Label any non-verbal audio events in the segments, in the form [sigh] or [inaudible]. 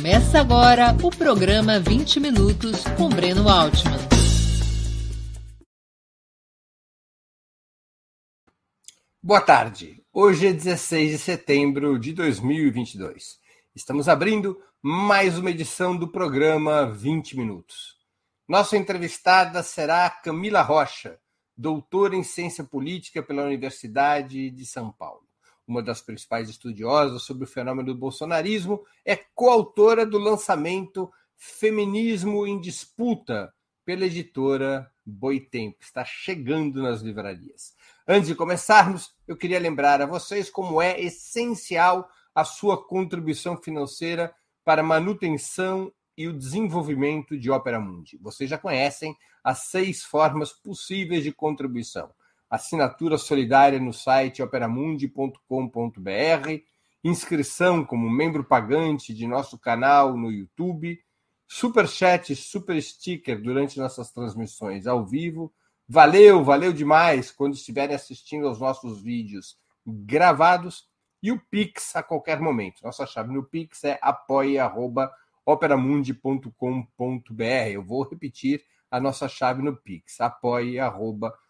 Começa agora o programa 20 Minutos com Breno Altman. Boa tarde. Hoje é 16 de setembro de 2022. Estamos abrindo mais uma edição do programa 20 Minutos. Nossa entrevistada será Camila Rocha, doutora em ciência política pela Universidade de São Paulo uma das principais estudiosas sobre o fenômeno do bolsonarismo, é coautora do lançamento Feminismo em Disputa, pela editora Boitempo. Está chegando nas livrarias. Antes de começarmos, eu queria lembrar a vocês como é essencial a sua contribuição financeira para a manutenção e o desenvolvimento de Opera Mundi. Vocês já conhecem as seis formas possíveis de contribuição assinatura solidária no site operamundi.com.br, inscrição como membro pagante de nosso canal no YouTube, super chat, super sticker durante nossas transmissões ao vivo. Valeu, valeu demais quando estiverem assistindo aos nossos vídeos gravados e o Pix a qualquer momento. Nossa chave no Pix é apoia@operamundi.com.br. Eu vou repetir a nossa chave no Pix, apoia@operamundi.com.br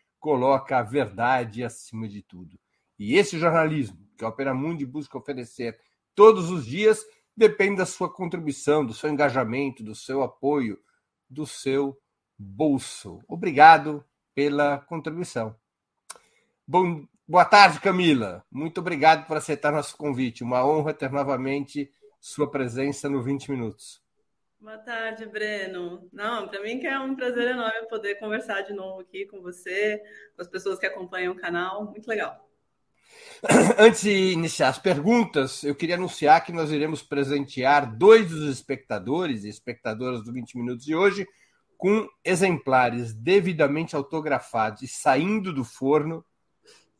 coloca a verdade acima de tudo. E esse jornalismo que a Opera Mundi busca oferecer todos os dias depende da sua contribuição, do seu engajamento, do seu apoio, do seu bolso. Obrigado pela contribuição. Bom, boa tarde, Camila. Muito obrigado por aceitar nosso convite. Uma honra ter novamente sua presença no 20 Minutos. Boa tarde, Breno. Não, para mim que é um prazer enorme poder conversar de novo aqui com você, com as pessoas que acompanham o canal. Muito legal. [coughs] Antes de iniciar as perguntas, eu queria anunciar que nós iremos presentear dois dos espectadores e espectadoras do 20 Minutos de hoje com exemplares devidamente autografados e saindo do forno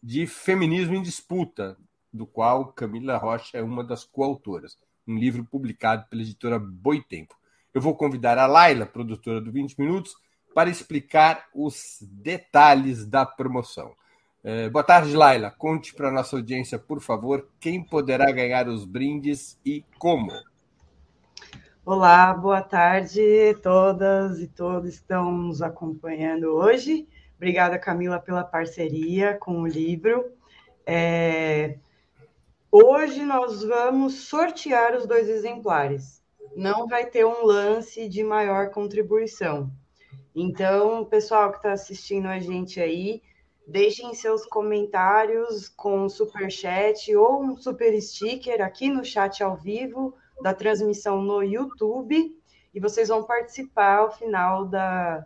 de Feminismo em Disputa, do qual Camila Rocha é uma das coautoras. Um livro publicado pela editora Boitempo. Eu vou convidar a Laila, produtora do 20 Minutos, para explicar os detalhes da promoção. É, boa tarde, Laila. Conte para a nossa audiência, por favor, quem poderá ganhar os brindes e como. Olá, boa tarde todas e todos que estão nos acompanhando hoje. Obrigada, Camila, pela parceria com o livro. É... Hoje nós vamos sortear os dois exemplares não vai ter um lance de maior contribuição. Então, pessoal que está assistindo a gente aí, deixem seus comentários com super chat ou um super sticker aqui no chat ao vivo da transmissão no YouTube e vocês vão participar ao final da,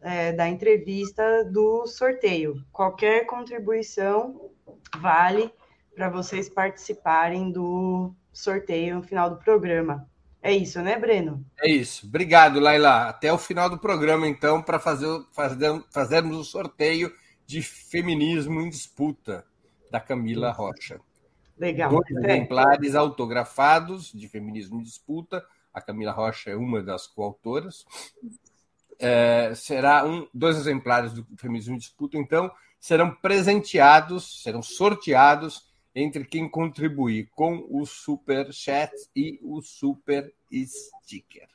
é, da entrevista do sorteio. Qualquer contribuição vale para vocês participarem do sorteio no final do programa. É isso, né, Breno? É isso. Obrigado, Laila. Até o final do programa, então, para fazer, fazer, fazermos o sorteio de Feminismo em Disputa, da Camila Rocha. Legal. Dois é. exemplares autografados de Feminismo em Disputa. A Camila Rocha é uma das coautoras. É, será um, dois exemplares do Feminismo em Disputa, então, serão presenteados, serão sorteados entre quem contribuir com o super chat e o super sticker.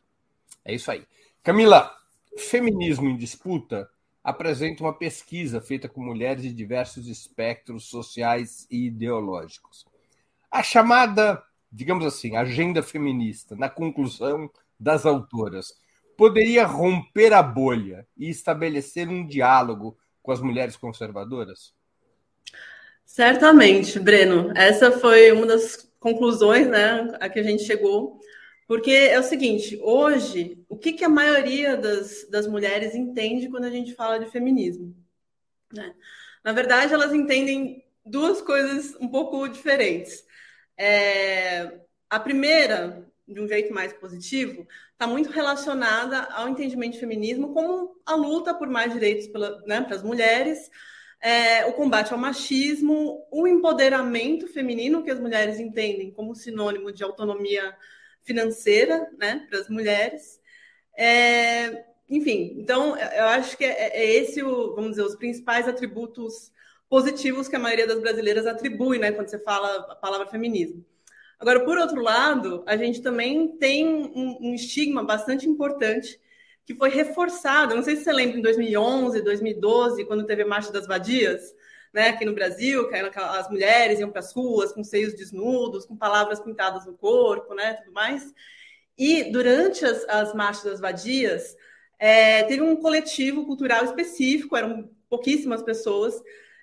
É isso aí. Camila, Feminismo em Disputa apresenta uma pesquisa feita com mulheres de diversos espectros sociais e ideológicos. A chamada, digamos assim, agenda feminista, na conclusão das autoras, poderia romper a bolha e estabelecer um diálogo com as mulheres conservadoras? Certamente, Breno. Essa foi uma das conclusões né, a que a gente chegou. Porque é o seguinte, hoje, o que, que a maioria das, das mulheres entende quando a gente fala de feminismo? Né? Na verdade, elas entendem duas coisas um pouco diferentes. É, a primeira, de um jeito mais positivo, está muito relacionada ao entendimento de feminismo como a luta por mais direitos né, para as mulheres, é, o combate ao machismo, o empoderamento feminino, que as mulheres entendem como sinônimo de autonomia financeira né, para as mulheres. É, enfim, então eu acho que é, é, esse, o, vamos dizer, os principais atributos positivos que a maioria das brasileiras atribui né, quando você fala a palavra feminismo. Agora, por outro lado, a gente também tem um, um estigma bastante importante que foi reforçado. Não sei se você lembra em 2011, 2012, quando teve a Marcha das Vadias, né, aqui no Brasil, que as mulheres iam para as ruas com seios desnudos, com palavras pintadas no corpo, né, tudo mais. E durante as, as marchas das vadias, é, teve um coletivo cultural específico, eram pouquíssimas pessoas,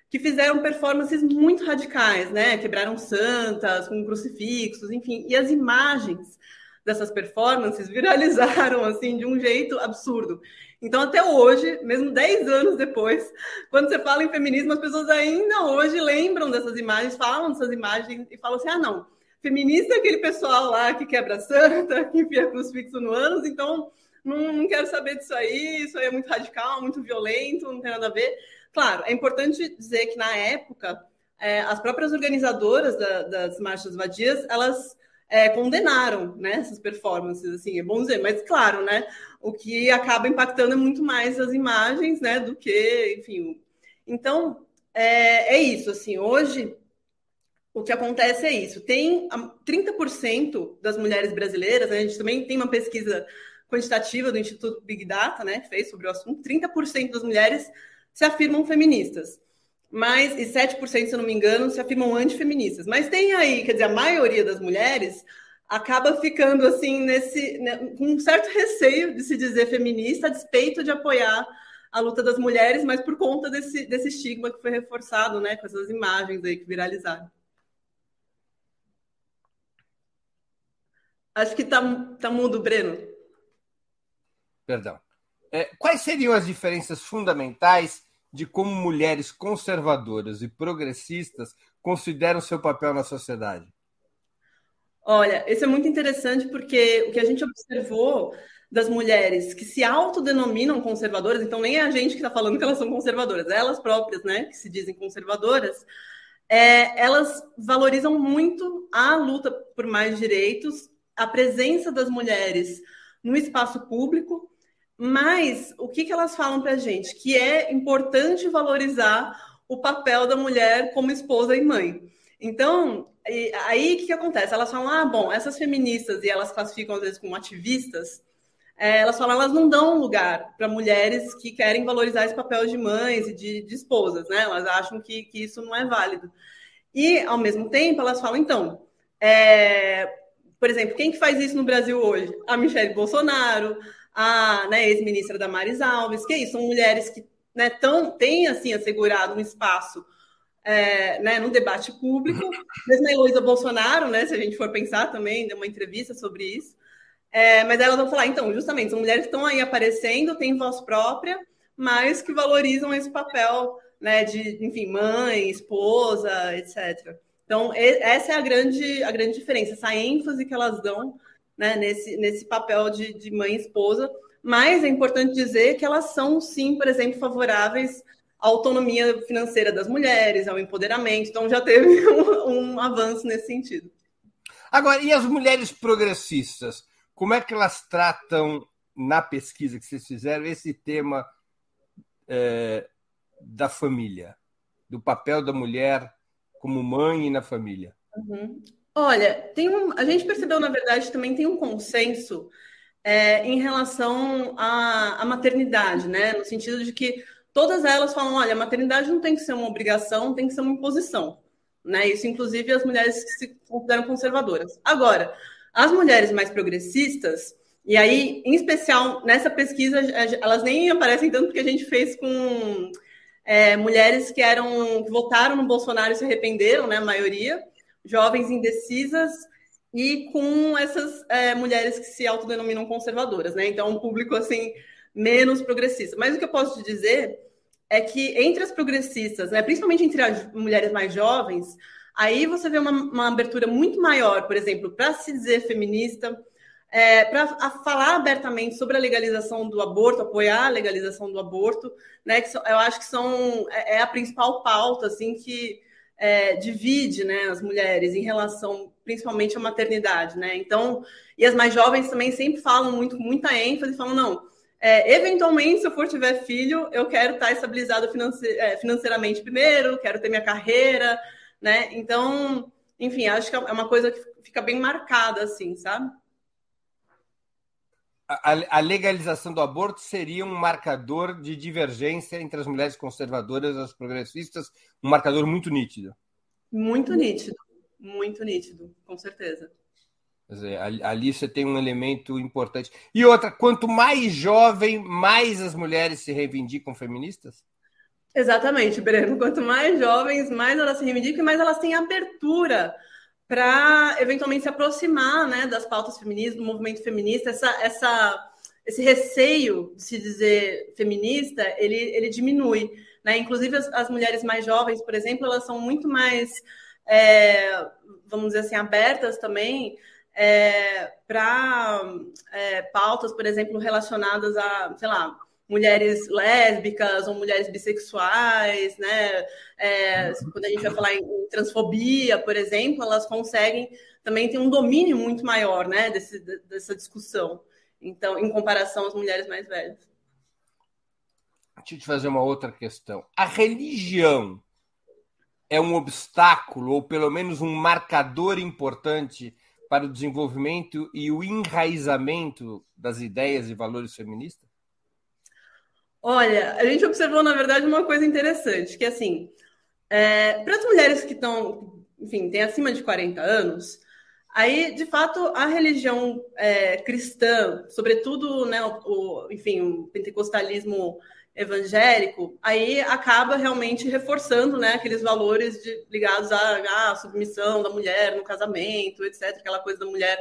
que fizeram performances muito radicais, né? Quebraram santas com crucifixos, enfim. E as imagens dessas performances viralizaram assim de um jeito absurdo. Então, até hoje, mesmo 10 anos depois, quando você fala em feminismo, as pessoas ainda hoje lembram dessas imagens, falam dessas imagens e falam assim: ah, não, feminista é aquele pessoal lá que quebra santa, [laughs] que enfia crucifixo no ânus, então não, não quero saber disso aí, isso aí é muito radical, muito violento, não tem nada a ver. Claro, é importante dizer que na época é, as próprias organizadoras da, das marchas vadias elas é, condenaram né, essas performances, assim, é bom dizer, mas claro, né, o que acaba impactando é muito mais as imagens, né, do que, enfim. Então, é, é isso, assim, hoje o que acontece é isso, tem 30% das mulheres brasileiras, né, a gente também tem uma pesquisa quantitativa do Instituto Big Data, né, que fez sobre o assunto, 30% das mulheres se afirmam feministas. Mas, e 7%, se eu não me engano, se afirmam antifeministas. Mas tem aí, quer dizer, a maioria das mulheres acaba ficando assim nesse né, com um certo receio de se dizer feminista a despeito de apoiar a luta das mulheres, mas por conta desse, desse estigma que foi reforçado, né, com essas imagens aí que viralizaram. Acho que tá, tá mudo, Breno. Perdão. É, quais seriam as diferenças fundamentais de como mulheres conservadoras e progressistas consideram seu papel na sociedade? Olha, isso é muito interessante porque o que a gente observou das mulheres que se autodenominam conservadoras, então nem é a gente que está falando que elas são conservadoras, elas próprias, né, que se dizem conservadoras, é, elas valorizam muito a luta por mais direitos, a presença das mulheres no espaço público, mas o que, que elas falam para a gente? Que é importante valorizar o papel da mulher como esposa e mãe. Então, aí o que, que acontece? Elas falam, ah, bom, essas feministas, e elas classificam às vezes como ativistas, é, elas falam, elas não dão lugar para mulheres que querem valorizar esse papel de mães e de, de esposas, né? Elas acham que, que, isso não é válido. E, ao mesmo tempo, elas falam, então, é, por exemplo, quem que faz isso no Brasil hoje? A Michelle Bolsonaro, a né, ex-ministra Damares Alves, que é isso, são mulheres que né, tão, têm assim, assegurado um espaço é, né, no debate público. [laughs] Mesmo a Heloísa Bolsonaro, né, se a gente for pensar também, deu uma entrevista sobre isso. É, mas elas vão falar, então, justamente, são mulheres que estão aí aparecendo, têm voz própria, mas que valorizam esse papel né, de, enfim, mãe, esposa, etc. Então, essa é a grande, a grande diferença, essa ênfase que elas dão né, nesse, nesse papel de, de mãe e esposa, mas é importante dizer que elas são, sim, por exemplo, favoráveis à autonomia financeira das mulheres, ao empoderamento, então já teve [laughs] um, um avanço nesse sentido. Agora, e as mulheres progressistas? Como é que elas tratam, na pesquisa que vocês fizeram, esse tema é, da família, do papel da mulher como mãe na família? Uhum. Olha, tem um, a gente percebeu, na verdade, também tem um consenso é, em relação à, à, maternidade, né? No sentido de que todas elas falam, olha, a maternidade não tem que ser uma obrigação, tem que ser uma imposição. Né? Isso, inclusive, as mulheres que se consideram conservadoras. Agora, as mulheres mais progressistas, e aí, em especial, nessa pesquisa, elas nem aparecem tanto porque a gente fez com é, mulheres que eram que votaram no Bolsonaro e se arrependeram, né? A maioria jovens indecisas e com essas é, mulheres que se autodenominam conservadoras, né? Então, um público assim menos progressista. Mas o que eu posso te dizer é que entre as progressistas, né, principalmente entre as mulheres mais jovens, aí você vê uma, uma abertura muito maior, por exemplo, para se dizer feminista, é, para falar abertamente sobre a legalização do aborto, apoiar a legalização do aborto, né? Que eu acho que são é, é a principal pauta assim que é, divide né, as mulheres em relação principalmente à maternidade, né? Então, e as mais jovens também sempre falam muito, muita ênfase, falam, não, é, eventualmente, se eu for tiver filho, eu quero estar estabilizado finance é, financeiramente primeiro, quero ter minha carreira, né? Então, enfim, acho que é uma coisa que fica bem marcada, assim, sabe? A, a legalização do aborto seria um marcador de divergência entre as mulheres conservadoras e as progressistas, um marcador muito nítido. Muito nítido, muito nítido, com certeza. Quer dizer, ali você tem um elemento importante. E outra, quanto mais jovem, mais as mulheres se reivindicam feministas? Exatamente, Breno. Quanto mais jovens, mais elas se reivindicam e mais elas têm abertura para eventualmente se aproximar né, das pautas feministas, do movimento feminista. Essa, essa, esse receio de se dizer feminista, ele, ele diminui. Né? Inclusive, as, as mulheres mais jovens, por exemplo, elas são muito mais, é, vamos dizer assim, abertas também é, para é, pautas, por exemplo, relacionadas a, sei lá, mulheres lésbicas ou mulheres bissexuais, né? É, quando a gente vai falar em transfobia, por exemplo, elas conseguem também ter um domínio muito maior, né, desse, dessa discussão. Então, em comparação às mulheres mais velhas. Deixa eu te fazer uma outra questão. A religião é um obstáculo, ou pelo menos um marcador importante para o desenvolvimento e o enraizamento das ideias e valores feministas? Olha, a gente observou, na verdade, uma coisa interessante, que assim, é, para as mulheres que estão, enfim, têm acima de 40 anos, aí, de fato, a religião é, cristã, sobretudo, né, o, o, enfim, o pentecostalismo evangélico, aí acaba realmente reforçando né, aqueles valores de, ligados à, à, submissão da mulher no casamento, etc., aquela coisa da mulher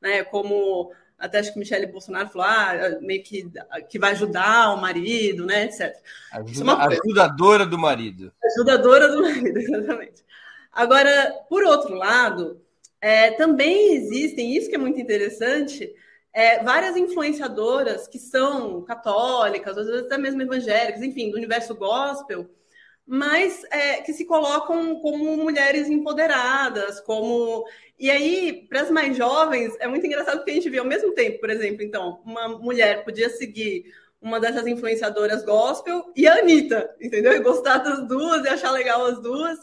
né, como até acho que Michele Bolsonaro falou, ah, meio que, que vai ajudar o marido, né, etc. Ajuda, é ajudadora do marido. Ajudadora do marido, [laughs] exatamente. Agora, por outro lado, é, também existem, isso que é muito interessante, é, várias influenciadoras que são católicas, às vezes até mesmo evangélicas, enfim, do universo gospel, mas é, que se colocam como mulheres empoderadas, como. E aí, para as mais jovens, é muito engraçado porque a gente vê ao mesmo tempo, por exemplo, então, uma mulher podia seguir uma dessas influenciadoras gospel e a Anitta, entendeu? E gostar das duas e achar legal as duas.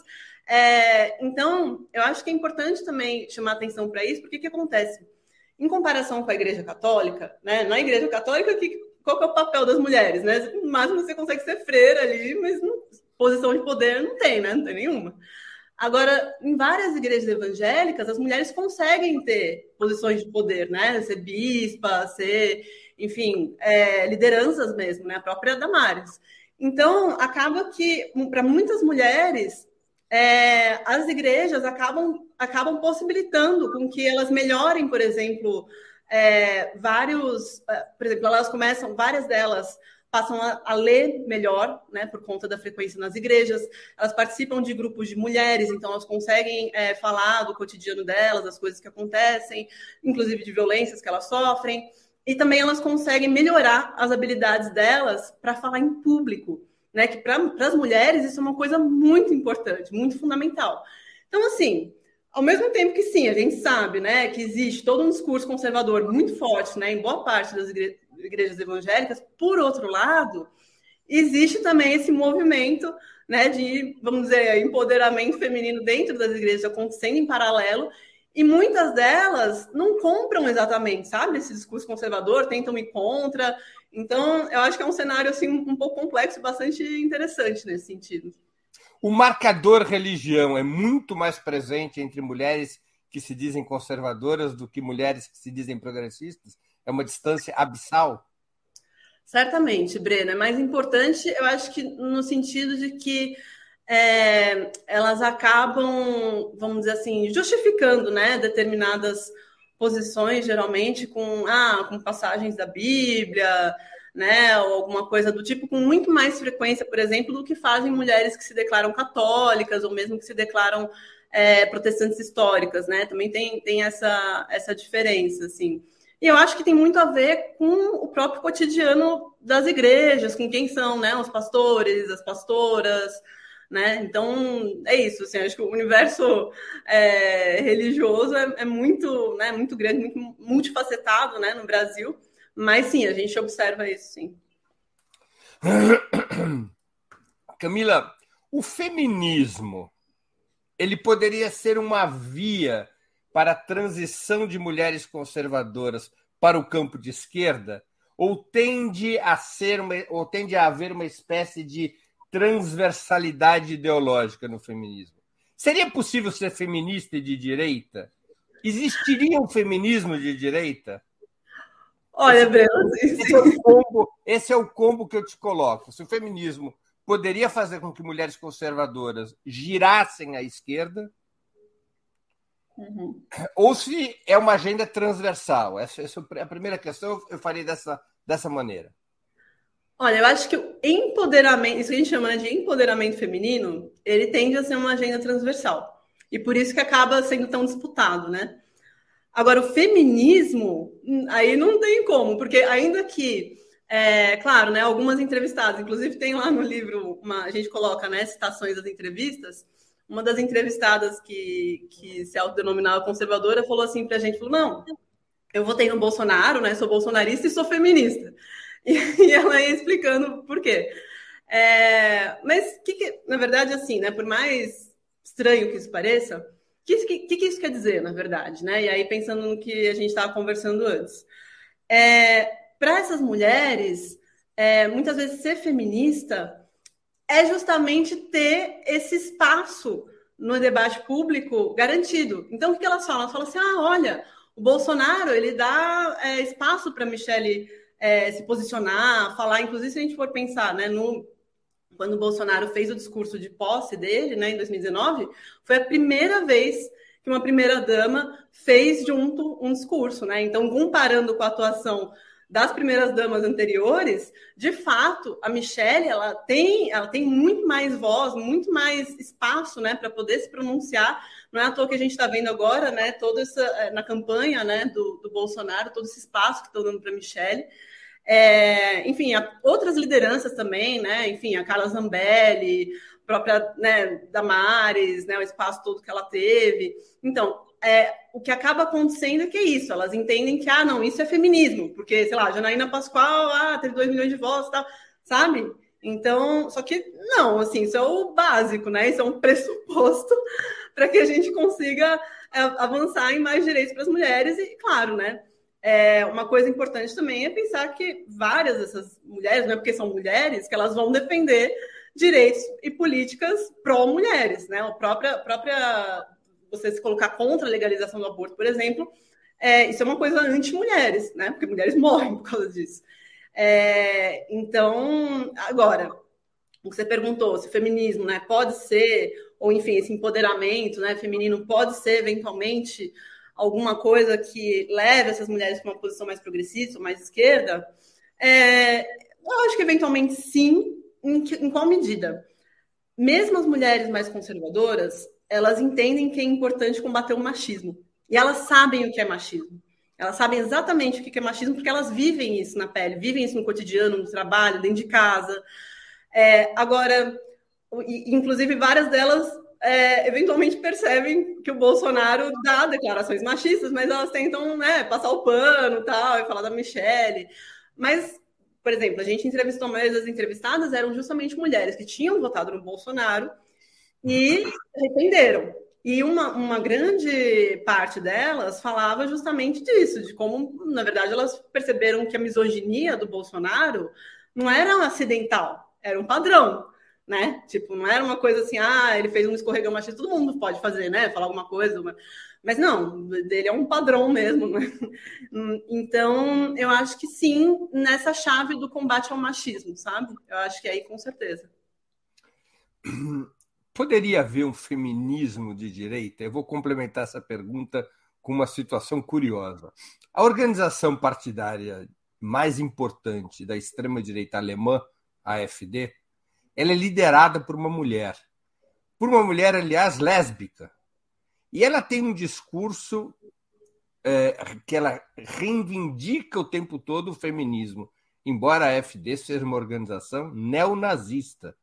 É, então, eu acho que é importante também chamar atenção para isso, porque o que acontece? Em comparação com a Igreja Católica, né? Na Igreja Católica, que, qual que é o papel das mulheres, né? No máximo você consegue ser freira ali, mas não, posição de poder não tem, né? Não tem nenhuma. Agora, em várias igrejas evangélicas, as mulheres conseguem ter posições de poder, né? Ser bispa, ser, enfim, é, lideranças mesmo, né? A própria Damares. Então, acaba que, para muitas mulheres, é, as igrejas acabam, acabam possibilitando com que elas melhorem, por exemplo, é, vários, é, por exemplo, elas começam, várias delas passam a, a, ler melhor, né, por conta da frequência nas igrejas, elas participam de grupos de mulheres, então elas conseguem é, falar do cotidiano delas, das coisas que acontecem, inclusive de violências que elas sofrem, e também elas conseguem melhorar as habilidades delas para falar em público né? Que para as mulheres isso é uma coisa muito importante, muito fundamental. Então, assim, ao mesmo tempo que sim, a gente sabe, né, que existe todo um discurso conservador muito forte, né, em boa parte das igre igrejas evangélicas, por outro lado, existe também esse movimento, né, de, vamos dizer, empoderamento feminino dentro das igrejas acontecendo em paralelo, e muitas delas não compram exatamente, sabe, esse discurso conservador, tentam ir contra, então, eu acho que é um cenário assim um pouco complexo, bastante interessante nesse sentido. O marcador religião é muito mais presente entre mulheres que se dizem conservadoras do que mulheres que se dizem progressistas? É uma distância abissal? Certamente, Brena. É mais importante, eu acho que no sentido de que é, elas acabam, vamos dizer assim, justificando né, determinadas posições, geralmente com, ah, com passagens da Bíblia, né, ou alguma coisa do tipo, com muito mais frequência, por exemplo, do que fazem mulheres que se declaram católicas ou mesmo que se declaram é, protestantes históricas, né? Também tem, tem essa, essa diferença, assim. E eu acho que tem muito a ver com o próprio cotidiano das igrejas, com quem são né, os pastores, as pastoras, né? Então é isso. Assim, acho que o universo é, religioso é, é, muito, né, muito grande, muito multifacetado, né, no Brasil. Mas sim, a gente observa isso, sim. [coughs] Camila, o feminismo ele poderia ser uma via para a transição de mulheres conservadoras para o campo de esquerda? Ou tende a ser uma, ou tende a haver uma espécie de transversalidade ideológica no feminismo? Seria possível ser feminista e de direita? Existiria um feminismo de direita? Olha, Breno, esse, é o combo, esse é o combo que eu te coloco. Se o feminismo poderia fazer com que mulheres conservadoras girassem à esquerda, Uhum. Ou se é uma agenda transversal. Essa, essa é a primeira questão, eu faria dessa, dessa maneira. Olha, eu acho que o empoderamento, isso que a gente chama de empoderamento feminino, ele tende a ser uma agenda transversal. E por isso que acaba sendo tão disputado, né? Agora, o feminismo, hum, aí não tem como, porque ainda que, é, claro, né, algumas entrevistadas, inclusive tem lá no livro, uma, a gente coloca né, citações das entrevistas, uma das entrevistadas que, que se autodenominava conservadora falou assim para a gente, falou, não, eu votei no Bolsonaro, né, sou bolsonarista e sou feminista. [laughs] E, e ela ia explicando por quê. É, mas, que, que, na verdade, assim, né, por mais estranho que isso pareça, o que, que, que, isso quer dizer, na verdade? Né? E aí, pensando no que a gente estava conversando antes. É, para essas mulheres, é, muitas vezes ser feminista é justamente ter esse espaço no debate público garantido. Então, o que elas falam? Elas falam assim: ah, olha, o Bolsonaro ele dá é, espaço para Michelle é, se posicionar, falar. Inclusive, se a gente for pensar, né, no quando o Bolsonaro fez o discurso de posse dele, né, em 2019, foi a primeira vez que uma primeira dama fez junto um discurso, né? Então, comparando com a atuação das primeiras damas anteriores, de fato, a Michelle ela tem, ela tem muito mais voz, muito mais espaço, né, para poder se pronunciar. Não é à toa que a gente está vendo agora, né, toda essa eh, na campanha, né, do, do Bolsonaro, todo esse espaço que estão dando para a Michelle. É, enfim, outras lideranças também, né? Enfim, a Carla Zambelli, própria né, Damares, né, o espaço todo que ela teve. Então, é, o que acaba acontecendo é que é isso, elas entendem que, ah, não, isso é feminismo, porque, sei lá, Janaína Pascoal, ah, teve 2 milhões de votos, tal, sabe? Então, só que não, assim, isso é o básico, né? Isso é um [laughs] pressuposto para que a gente consiga é, avançar em mais direitos para as mulheres e, claro, né? É, uma coisa importante também é pensar que várias dessas mulheres, né, porque são mulheres, que elas vão defender direitos e políticas pró-mulheres, né? A própria, própria você se colocar contra a legalização do aborto, por exemplo, é, isso é uma coisa anti-mulheres, né? Porque mulheres [laughs] morrem por causa disso. É, então, agora, o que você perguntou, se o feminismo né, pode ser, ou enfim, esse empoderamento né, feminino pode ser eventualmente alguma coisa que leve essas mulheres para uma posição mais progressista, mais esquerda, é, eu acho que eventualmente sim, em, que, em qual medida? Mesmo as mulheres mais conservadoras, elas entendem que é importante combater o machismo. E elas sabem o que é machismo. Elas sabem exatamente o que é machismo porque elas vivem isso na pele, vivem isso no cotidiano, no trabalho, dentro de casa. É, agora, inclusive, várias delas é, eventualmente percebem que o Bolsonaro dá declarações machistas, mas elas tentam né, passar o pano tal, e falar da Michelle. Mas, por exemplo, a gente entrevistou, a maioria das entrevistadas eram justamente mulheres que tinham votado no Bolsonaro e arrependeram. E uma, uma grande parte delas falava justamente disso, de como, na verdade, elas perceberam que a misoginia do Bolsonaro não era acidental, era um padrão, né? Tipo, não era uma coisa assim, ah, ele fez um escorregão machista, todo mundo pode fazer, né? Falar alguma coisa, mas não, dele é um padrão mesmo, né? Então, eu acho que sim, nessa chave do combate ao machismo, sabe? Eu acho que aí com certeza. [clears throat] Poderia haver um feminismo de direita? Eu vou complementar essa pergunta com uma situação curiosa. A organização partidária mais importante da extrema-direita alemã, a AfD, ela é liderada por uma mulher. Por uma mulher, aliás, lésbica. E ela tem um discurso é, que ela reivindica o tempo todo o feminismo, embora a FD seja uma organização neonazista.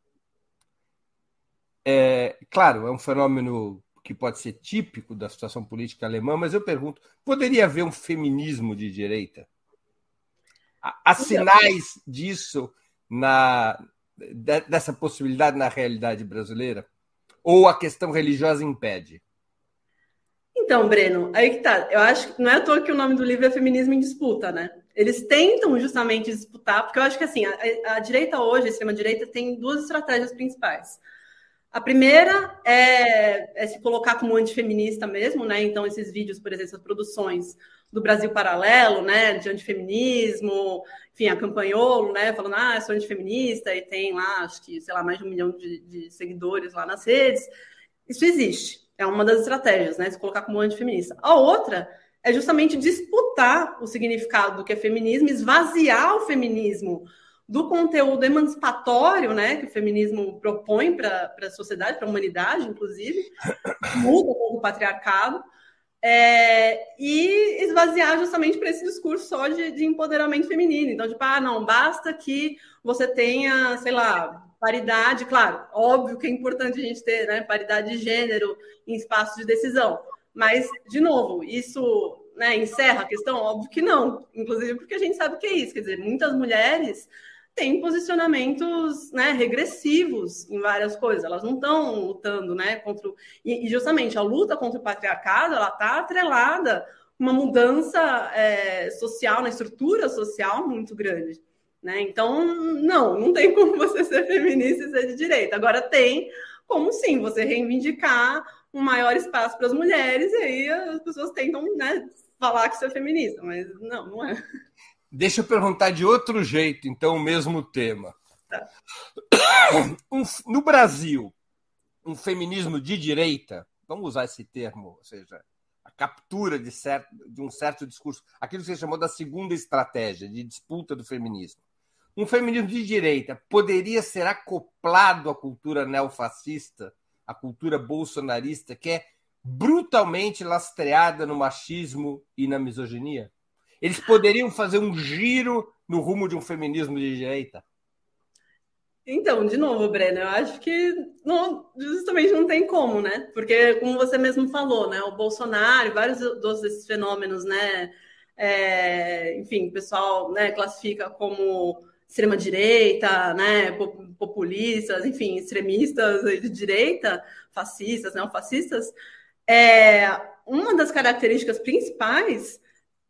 É, claro, é um fenômeno que pode ser típico da situação política alemã, mas eu pergunto: poderia haver um feminismo de direita? Há sinais disso na dessa possibilidade na realidade brasileira? Ou a questão religiosa impede? Então, Breno, aí que tá. Eu acho que não é à toa que o nome do livro é Feminismo em Disputa, né? Eles tentam justamente disputar, porque eu acho que assim, a, a direita hoje, a extrema-direita, tem duas estratégias principais. A primeira é, é, se colocar como antifeminista mesmo, né? Então, esses vídeos, por exemplo, essas produções do Brasil Paralelo, né? De antifeminismo, enfim, a Campanholo, né? Falando, ah, sou antifeminista e tem lá, acho que, sei lá, mais de um milhão de, de seguidores lá nas redes. Isso existe. É uma das estratégias, né? Se colocar como antifeminista. A outra é justamente disputar o significado do que é feminismo, esvaziar o feminismo do conteúdo emancipatório, né, que o feminismo propõe para a sociedade, para a humanidade, inclusive, muda o patriarcado, é, e esvaziar justamente para esse discurso só de, de, empoderamento feminino. Então, tipo, ah, não, basta que você tenha, sei lá, paridade, claro, óbvio que é importante a gente ter né, paridade de gênero em espaços de decisão, mas, de novo, isso né, encerra a questão? Óbvio que não, inclusive porque a gente sabe o que é isso, quer dizer, muitas mulheres têm posicionamentos né, regressivos em várias coisas. Elas não estão lutando né, contra. O... E, justamente a luta contra o patriarcado ela está atrelada uma mudança é, social, na estrutura social muito grande. Né? Então, não, não tem [laughs] como você ser feminista e ser de direita. Agora tem como sim você reivindicar um maior espaço para as mulheres, e aí as pessoas tentam né, falar que isso é feminista, mas não, não é. Deixa eu perguntar de outro jeito, então, o mesmo tema. Tá. [coughs] Um, no Brasil, um feminismo de direita, vamos usar esse termo, ou seja, a captura de, certo, de um certo discurso, aquilo que você chamou da segunda estratégia de disputa do feminismo. Um feminismo de direita poderia ser acoplado à cultura neofascista, à cultura bolsonarista, que é brutalmente lastreada no machismo e na misoginia? Eles poderiam fazer um giro no rumo de um feminismo de direita? Então, de novo, Breno, eu acho que não, justamente não tem como, né? Porque, como você mesmo falou, né? O Bolsonaro, vários desses fenômenos, né? É, enfim, o pessoal né, classifica como extrema-direita, né? Populistas, enfim, extremistas de direita, fascistas, neofascistas. É, uma das características principais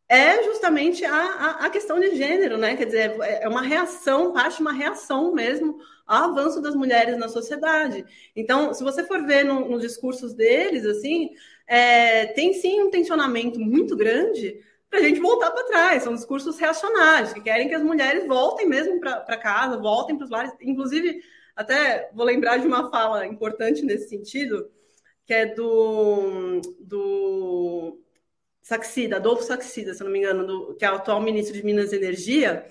é justamente a, a, a, questão de gênero, né? Quer dizer, é uma reação, parte uma reação mesmo ao avanço das mulheres na sociedade. Então, se você for ver no, nos discursos deles, assim, é, tem sim um tensionamento muito grande para a gente voltar para trás. São discursos reacionários, que querem que as mulheres voltem mesmo para casa, voltem para os lares. Inclusive, até vou lembrar de uma fala importante nesse sentido, que é do, do Saxida, Adolfo Saxida, se não me engano, do, que é o atual ministro de Minas e Energia,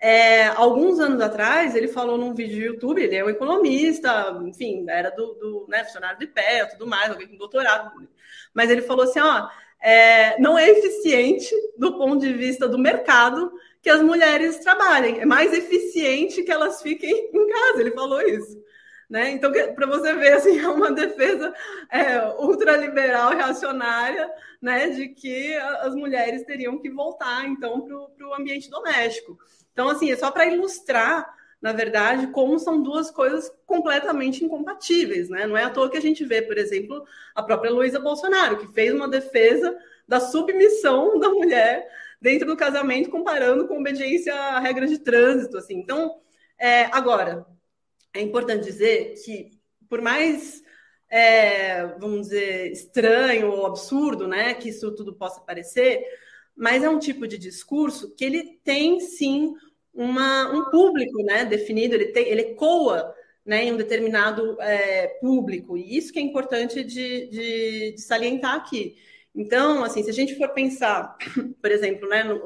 é, alguns anos atrás, ele falou num vídeo do YouTube, ele é um economista, enfim, era do, do né, funcionário de pé, tudo mais, alguém com doutorado, mas ele falou assim, ó, é, não é eficiente do ponto de vista do mercado que as mulheres trabalhem, é mais eficiente que elas fiquem em casa, ele falou isso. Né? Então, para você ver, assim, [laughs] é uma defesa é, ultraliberal reacionária né, de que as mulheres teriam que voltar, então, para o ambiente doméstico. Então, assim, é só para ilustrar, na verdade, como são duas coisas completamente incompatíveis. Né? Não é à toa que a gente vê, por exemplo, a própria Luísa Bolsonaro, que fez uma defesa da submissão [laughs] da mulher dentro do casamento, comparando com obediência à regra de trânsito. Assim. Então, é, agora, é importante dizer que, por mais, é, vamos dizer, estranho ou absurdo, né, que isso tudo possa parecer, mas é um tipo de discurso que ele tem, sim, uma, um público né, definido, ele, tem, ele ecoa né, em um determinado é, público, e isso que é importante de, de, de, salientar aqui. Então, assim, se a gente for pensar, [coughs] por exemplo, né, no,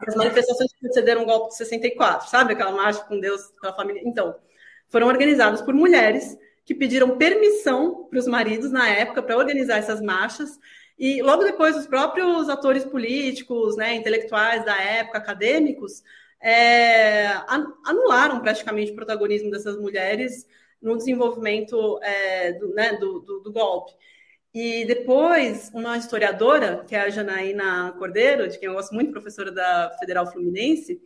as manifestações que sucederam o golpe de 64, sabe aquela marcha com Deus pela família? Então, foram organizadas por mulheres que pediram permissão para os maridos na época para organizar essas marchas E logo depois, os próprios atores políticos, né, intelectuais da época, acadêmicos, é, anularam praticamente o protagonismo dessas mulheres no desenvolvimento é, do, né, do, do, do, golpe. E depois, uma historiadora, que é a Janaína Cordeiro, de quem eu gosto muito, professora da Federal Fluminense,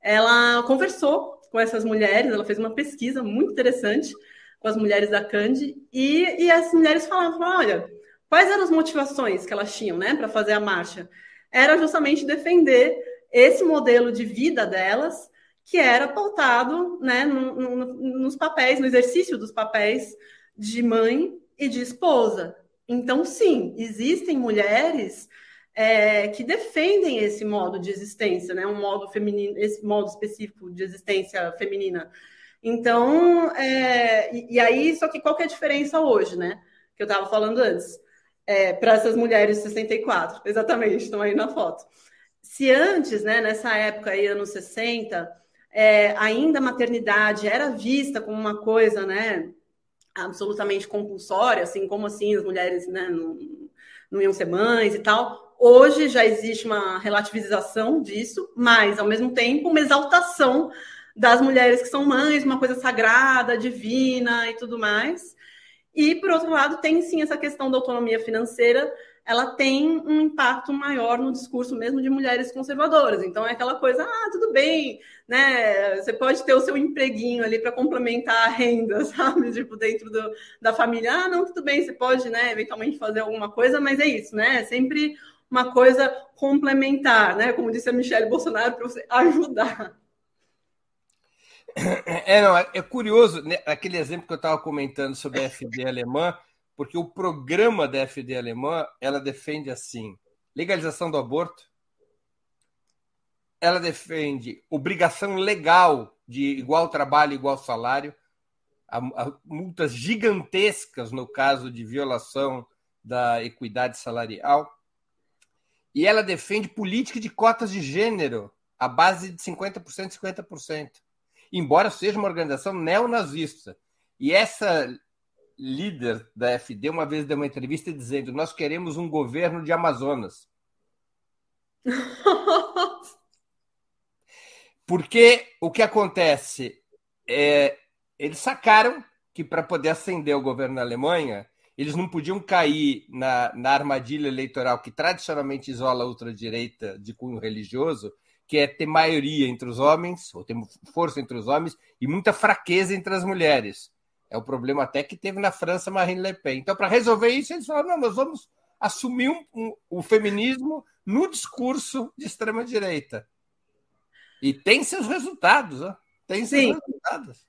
ela conversou com essas mulheres, ela fez uma pesquisa muito interessante com as mulheres da Cande, e, e as mulheres falavam, olha, quais eram as motivações que elas tinham né, para fazer a marcha? Era justamente defender esse modelo de vida delas, que era pautado né, no, no, nos papéis, no exercício dos papéis de mãe e de esposa. Então, sim, existem mulheres é, que defendem esse modo de existência, né, um modo feminino, esse modo específico de existência feminina. Então, é, e, e, aí, só que qual que é a diferença hoje, né? Que eu estava falando antes, é, para essas mulheres de 64, exatamente, estão aí na foto. Se antes, né, nessa época aí, anos 60, é, ainda a maternidade era vista como uma coisa, né, absolutamente compulsória, assim, como assim as mulheres, né, não, não iam ser mães e tal. Hoje já existe uma relativização disso, mas, ao mesmo tempo, uma exaltação das mulheres que são mães, uma coisa sagrada, divina e tudo mais. E, por outro lado, tem sim essa questão da autonomia financeira, ela tem um impacto maior no discurso mesmo de mulheres conservadoras. Então, é aquela coisa, ah, tudo bem, né? Você pode ter o seu empreguinho ali para complementar a renda, [laughs] sabe? Tipo, dentro do, da família. Ah, não, tudo bem, você pode, né, eventualmente fazer alguma coisa, mas é isso, né? É sempre uma coisa complementar, né? Como disse a Michelle Bolsonaro, para você ajudar. É, não, é, curioso, né, aquele exemplo que eu estava comentando sobre a FD alemã, porque o programa da FD alemã, ela defende assim, legalização do aborto, ela defende obrigação legal de igual trabalho, igual salário, a, a, multas gigantescas no caso de violação da equidade salarial, e ela defende política de cotas de gênero à base de 50%, 50% embora seja uma organização neonazista. E essa líder da FD uma vez deu uma entrevista dizendo: Nós queremos um governo de Amazonas. [laughs] Porque o que acontece é eles sacaram que para poder ascender o governo na Alemanha, eles não podiam cair na, na armadilha eleitoral que tradicionalmente isola a ultradireita de cunho religioso, que é ter maioria entre os homens, ou ter força entre os homens, e muita fraqueza entre as mulheres. É o problema até que teve na França Marine Le Pen. Então, para resolver isso, eles falaram: não, nós vamos assumir um, um, o feminismo no discurso de extrema-direita. E tem seus resultados, ó. tem seus Sim. resultados.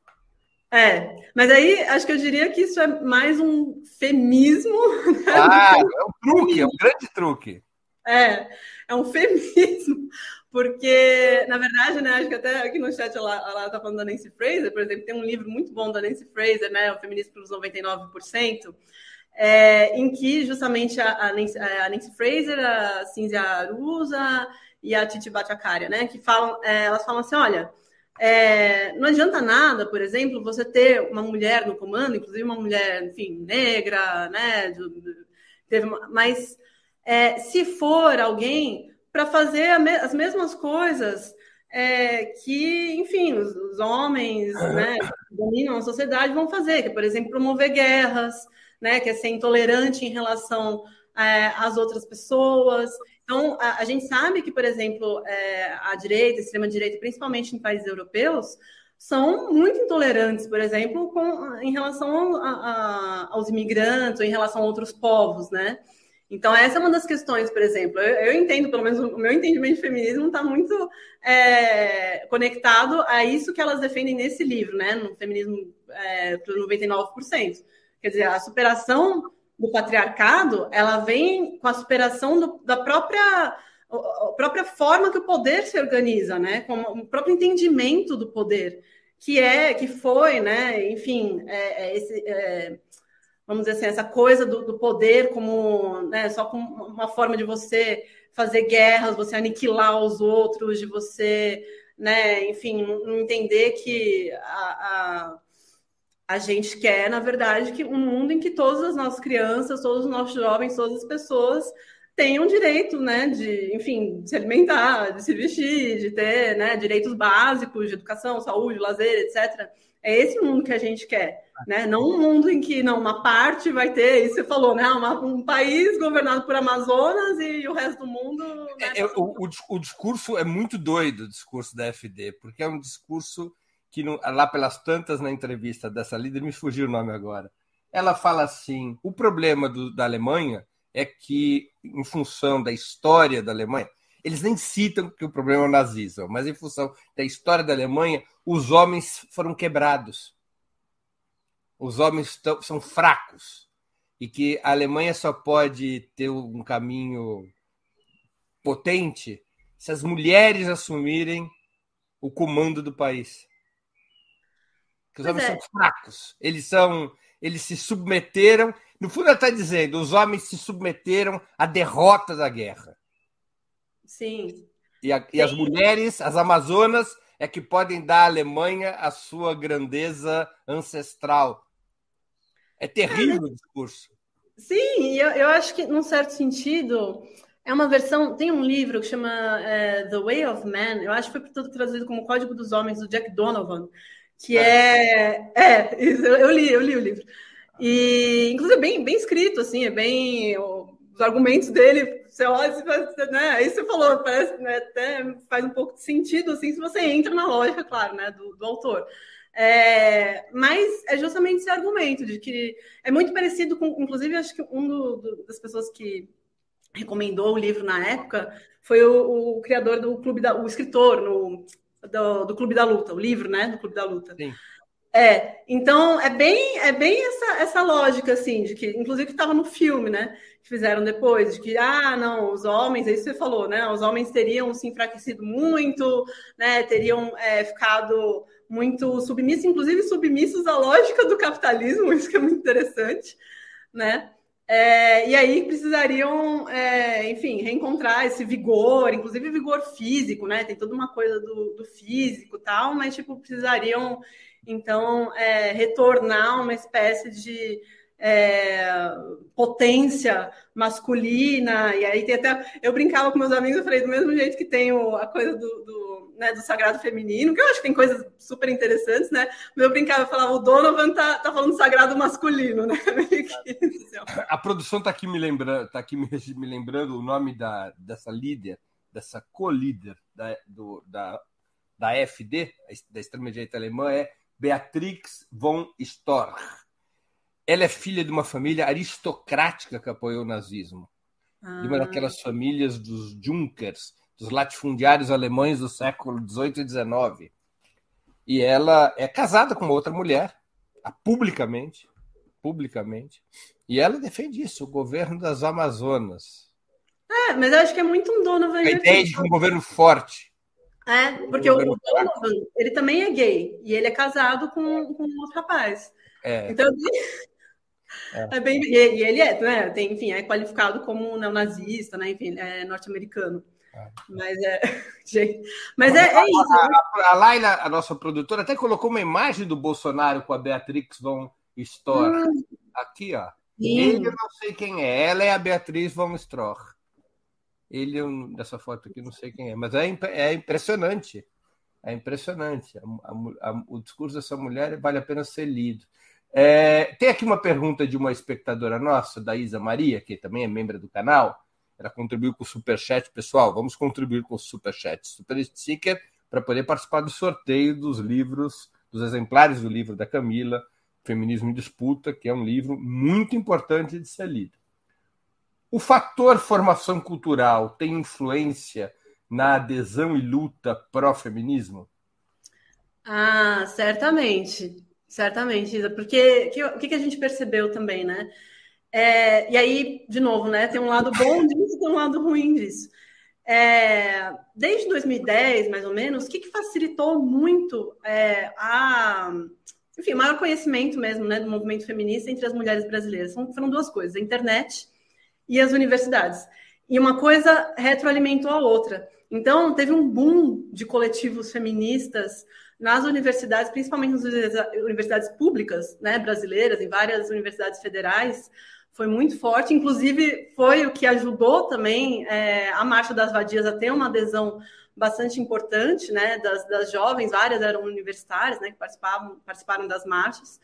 É, mas aí acho que eu diria que isso é mais um femismo. [laughs] Né? Ah, é um truque, é um grande truque. É, é um feminismo, [laughs] porque, na verdade, né, acho que até aqui no chat ela, ela tá falando da Nancy Fraser, por exemplo, tem um livro muito bom da Nancy Fraser, né, O Feminismo pelos 99%, é, em que justamente a, a, Nancy, a, Nancy, Fraser, a Cinzia Arusa e a Titi Bhattacharya, né, que falam, é, elas falam assim, olha, é, não adianta nada, por exemplo, você ter uma mulher no comando, inclusive uma mulher, enfim, negra, né, teve uma, mas é, se for alguém para fazer as mesmas coisas é, que, enfim, os, os homens né, que dominam a sociedade vão fazer, que por exemplo, promover guerras, né, que é ser intolerante em relação é, às outras pessoas. Então, a, a, gente sabe que, por exemplo, é, a direita, a extrema-direita, principalmente em países europeus, são muito intolerantes, por exemplo, com, em relação a, a, aos imigrantes ou em relação a outros povos, né? Então, essa é uma das questões, por exemplo. Eu, eu entendo, pelo menos o meu entendimento de feminismo está muito é, conectado a isso que elas defendem nesse livro, né? No feminismo é, para 99%. Quer dizer, a superação do patriarcado, ela vem com a superação do, da própria a própria forma que o poder se organiza, né? Com o próprio entendimento do poder, que é, que foi, né? Enfim, é, é esse, é, vamos dizer assim, essa coisa do, do poder como né, só como uma forma de você fazer guerras, você aniquilar os outros, de você, né, enfim, entender que a, a A gente quer, na verdade, que um mundo em que todas as nossas crianças, todos os nossos jovens, todas as pessoas tenham direito, né, de, enfim, de se alimentar, de se vestir, de ter, né, direitos básicos de educação, saúde, lazer, etc. É esse mundo que a gente quer, né? Não um mundo em que não uma parte vai ter, isso você falou, né, uma, um país governado por Amazonas e o resto do mundo. Né? É, o, o, o, discurso é muito doido, o discurso da FD, porque é um discurso que não, lá pelas tantas na entrevista dessa líder me fugiu o nome agora. Ela fala assim: o problema do, da Alemanha é que, em função da história da Alemanha, eles nem citam que o problema é o nazismo, mas em função da história da Alemanha, os homens foram quebrados. Os homens tão, são fracos. E que a Alemanha só pode ter um caminho potente se as mulheres assumirem o comando do país. Que os homens é. são fracos. Eles são. Eles se submeteram no fundo, ela está dizendo: os homens se submeteram à derrota da guerra. Sim. E, a, e as mulheres, as amazonas, é que podem dar à Alemanha a sua grandeza ancestral. É terrível o discurso. Sim, eu, eu acho que, num certo sentido, é uma versão. Tem um livro que chama é, The Way of Man, eu acho que foi todo traduzido como Código dos Homens, do Jack Donovan, que é. É, eu li, eu li o livro. E, inclusive, é bem, bem escrito, assim, é bem. Os argumentos dele, você olha né? Aí você falou, parece, né, até faz um pouco de sentido, assim, se você entra na lógica, claro, né, do, do autor. É, mas é justamente esse argumento de que é muito parecido com, inclusive, acho que um do, do, das pessoas que recomendou o livro na época foi o, o criador do Clube da, o escritor no, do, do, Clube da Luta, o livro, né, do Clube da Luta. Sim. É, então é bem, é bem essa, essa lógica, assim, de que, inclusive, que estava no filme, né? Que fizeram depois, de que, ah, não, os homens, é isso que você falou, né? Os homens teriam se enfraquecido muito, né? Teriam é, ficado muito submissos, inclusive submissos à lógica do capitalismo, [laughs] isso que é muito interessante, né? É, e aí precisariam, é, enfim, reencontrar esse vigor, inclusive vigor físico, né? Tem toda uma coisa do, do físico tal, mas tipo, precisariam então, é, retornar uma espécie de é, potência masculina, e aí tem até. Eu brincava com meus amigos, eu falei, do mesmo jeito que tem o, a coisa do, do, né, do sagrado feminino, que eu acho que tem coisas super interessantes, né? Mas eu brincava, eu falava, o Donovan tá, tá falando sagrado masculino, né? [laughs] a produção está aqui me lembrando, tá aqui me, [laughs] me, lembrando o nome da, dessa líder, dessa co-líder da, da, da FD, da extrema-direita alemã, é Beatrix von Storch. Ela é filha de uma família aristocrática que apoiou o nazismo. Ah. De uma daquelas famílias dos Junkers, dos latifundiários alemães do século XVIII e XIX. E ela é casada com uma outra mulher, publicamente, publicamente. E ela defende isso, o governo das Amazonas. É, mas eu acho que é muito um dono A ideia de um governo forte. É, porque o, o Donovan, ele também é gay e ele é casado com, com um outro rapaz. É. Então, [laughs] é. é bem. E, ele é, né? Tem, enfim, é qualificado como neonazista, né? Enfim, é norte-americano. É. Mas é. [laughs] Mas é, é isso. A, a, a Laila, a nossa produtora, até colocou uma imagem do Bolsonaro com a Beatrix von Storch. Hum. Aqui, ó. Sim. Ele eu não sei quem é. Ela é a Beatriz von Storch. Ele, dessa foto aqui, não sei quem é, mas é, é impressionante. É impressionante. A, o discurso dessa mulher vale a pena ser lido. É, tem aqui uma pergunta de uma espectadora nossa, da Isa Maria, que também é membro do canal. Ela contribuiu com o Superchat. Pessoal, vamos contribuir com o Superchat Super Sticker para poder participar do sorteio dos livros, dos exemplares do livro da Camila, Feminismo em Disputa, que é um livro muito importante de ser lido. O fator formação cultural tem influência na adesão e luta pró-feminismo? Ah, certamente. Certamente, Isa, porque o que, que, a gente percebeu também, né? É, e aí, de novo, né? Tem um lado bom disso, tem um lado ruim disso. É, desde 2010, mais ou menos, o que, que facilitou muito é, a, enfim, maior conhecimento mesmo né, do movimento feminista entre as mulheres brasileiras? São, foram duas coisas: a internet e as universidades. E uma coisa retroalimentou a outra. Então, teve um boom de coletivos feministas nas universidades, principalmente nas universidades públicas né, brasileiras, em várias universidades federais, foi muito forte. Inclusive, foi o que ajudou também é, a Marcha das Vadias a ter uma adesão bastante importante né, das, das jovens, várias eram universitárias né, que participavam, participaram das marchas.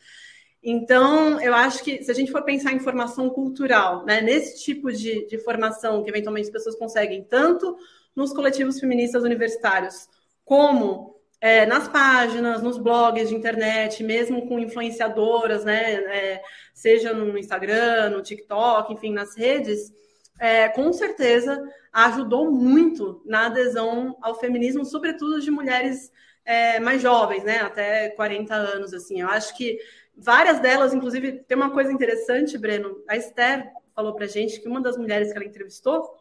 Então, eu acho que se a gente for pensar em formação cultural, né, nesse tipo de, de formação que eventualmente as pessoas conseguem, tanto nos coletivos feministas universitários, como é, nas páginas, nos blogs de internet, mesmo com influenciadoras, né, é, seja no Instagram, no TikTok, enfim, nas redes, é, com certeza ajudou muito na adesão ao feminismo, sobretudo de mulheres é, mais jovens, né, até 40 anos, assim. Eu acho que Várias delas, inclusive, tem uma coisa interessante, Breno. A Esther falou para gente que uma das mulheres que ela entrevistou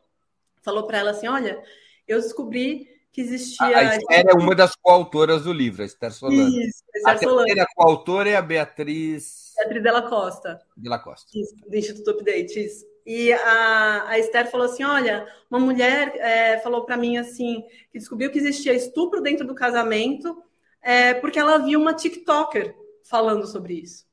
falou para ela assim: Olha, eu descobri que existia. A Esther é uma das coautoras do livro, a Esther Solano. Isso, a Esther a Solano. terceira coautora é a Beatriz. Beatriz Della Costa. Della Costa. Isso, do Instituto Update, isso. E a, a Esther falou assim: olha, uma mulher é, falou para mim assim que descobriu que existia estupro dentro do casamento é, porque ela viu uma TikToker falando sobre isso.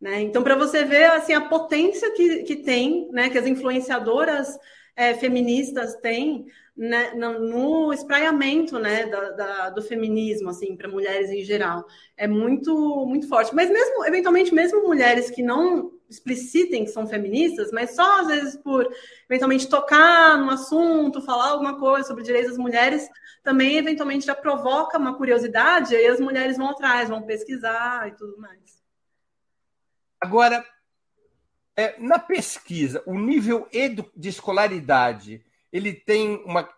Né? Então, para você ver assim, a potência que, que tem, né, que as influenciadoras é, feministas têm né, no, espraiamento né, da, da, do feminismo assim, para mulheres em geral. É muito, muito forte. Mas mesmo, eventualmente, mesmo mulheres que não explicitem que são feministas, mas só às vezes por eventualmente tocar no assunto, falar alguma coisa sobre direitos das mulheres, também eventualmente já provoca uma curiosidade, e as mulheres vão atrás, vão pesquisar e tudo mais. Agora, é, na pesquisa, o nível de escolaridade ele tem uma,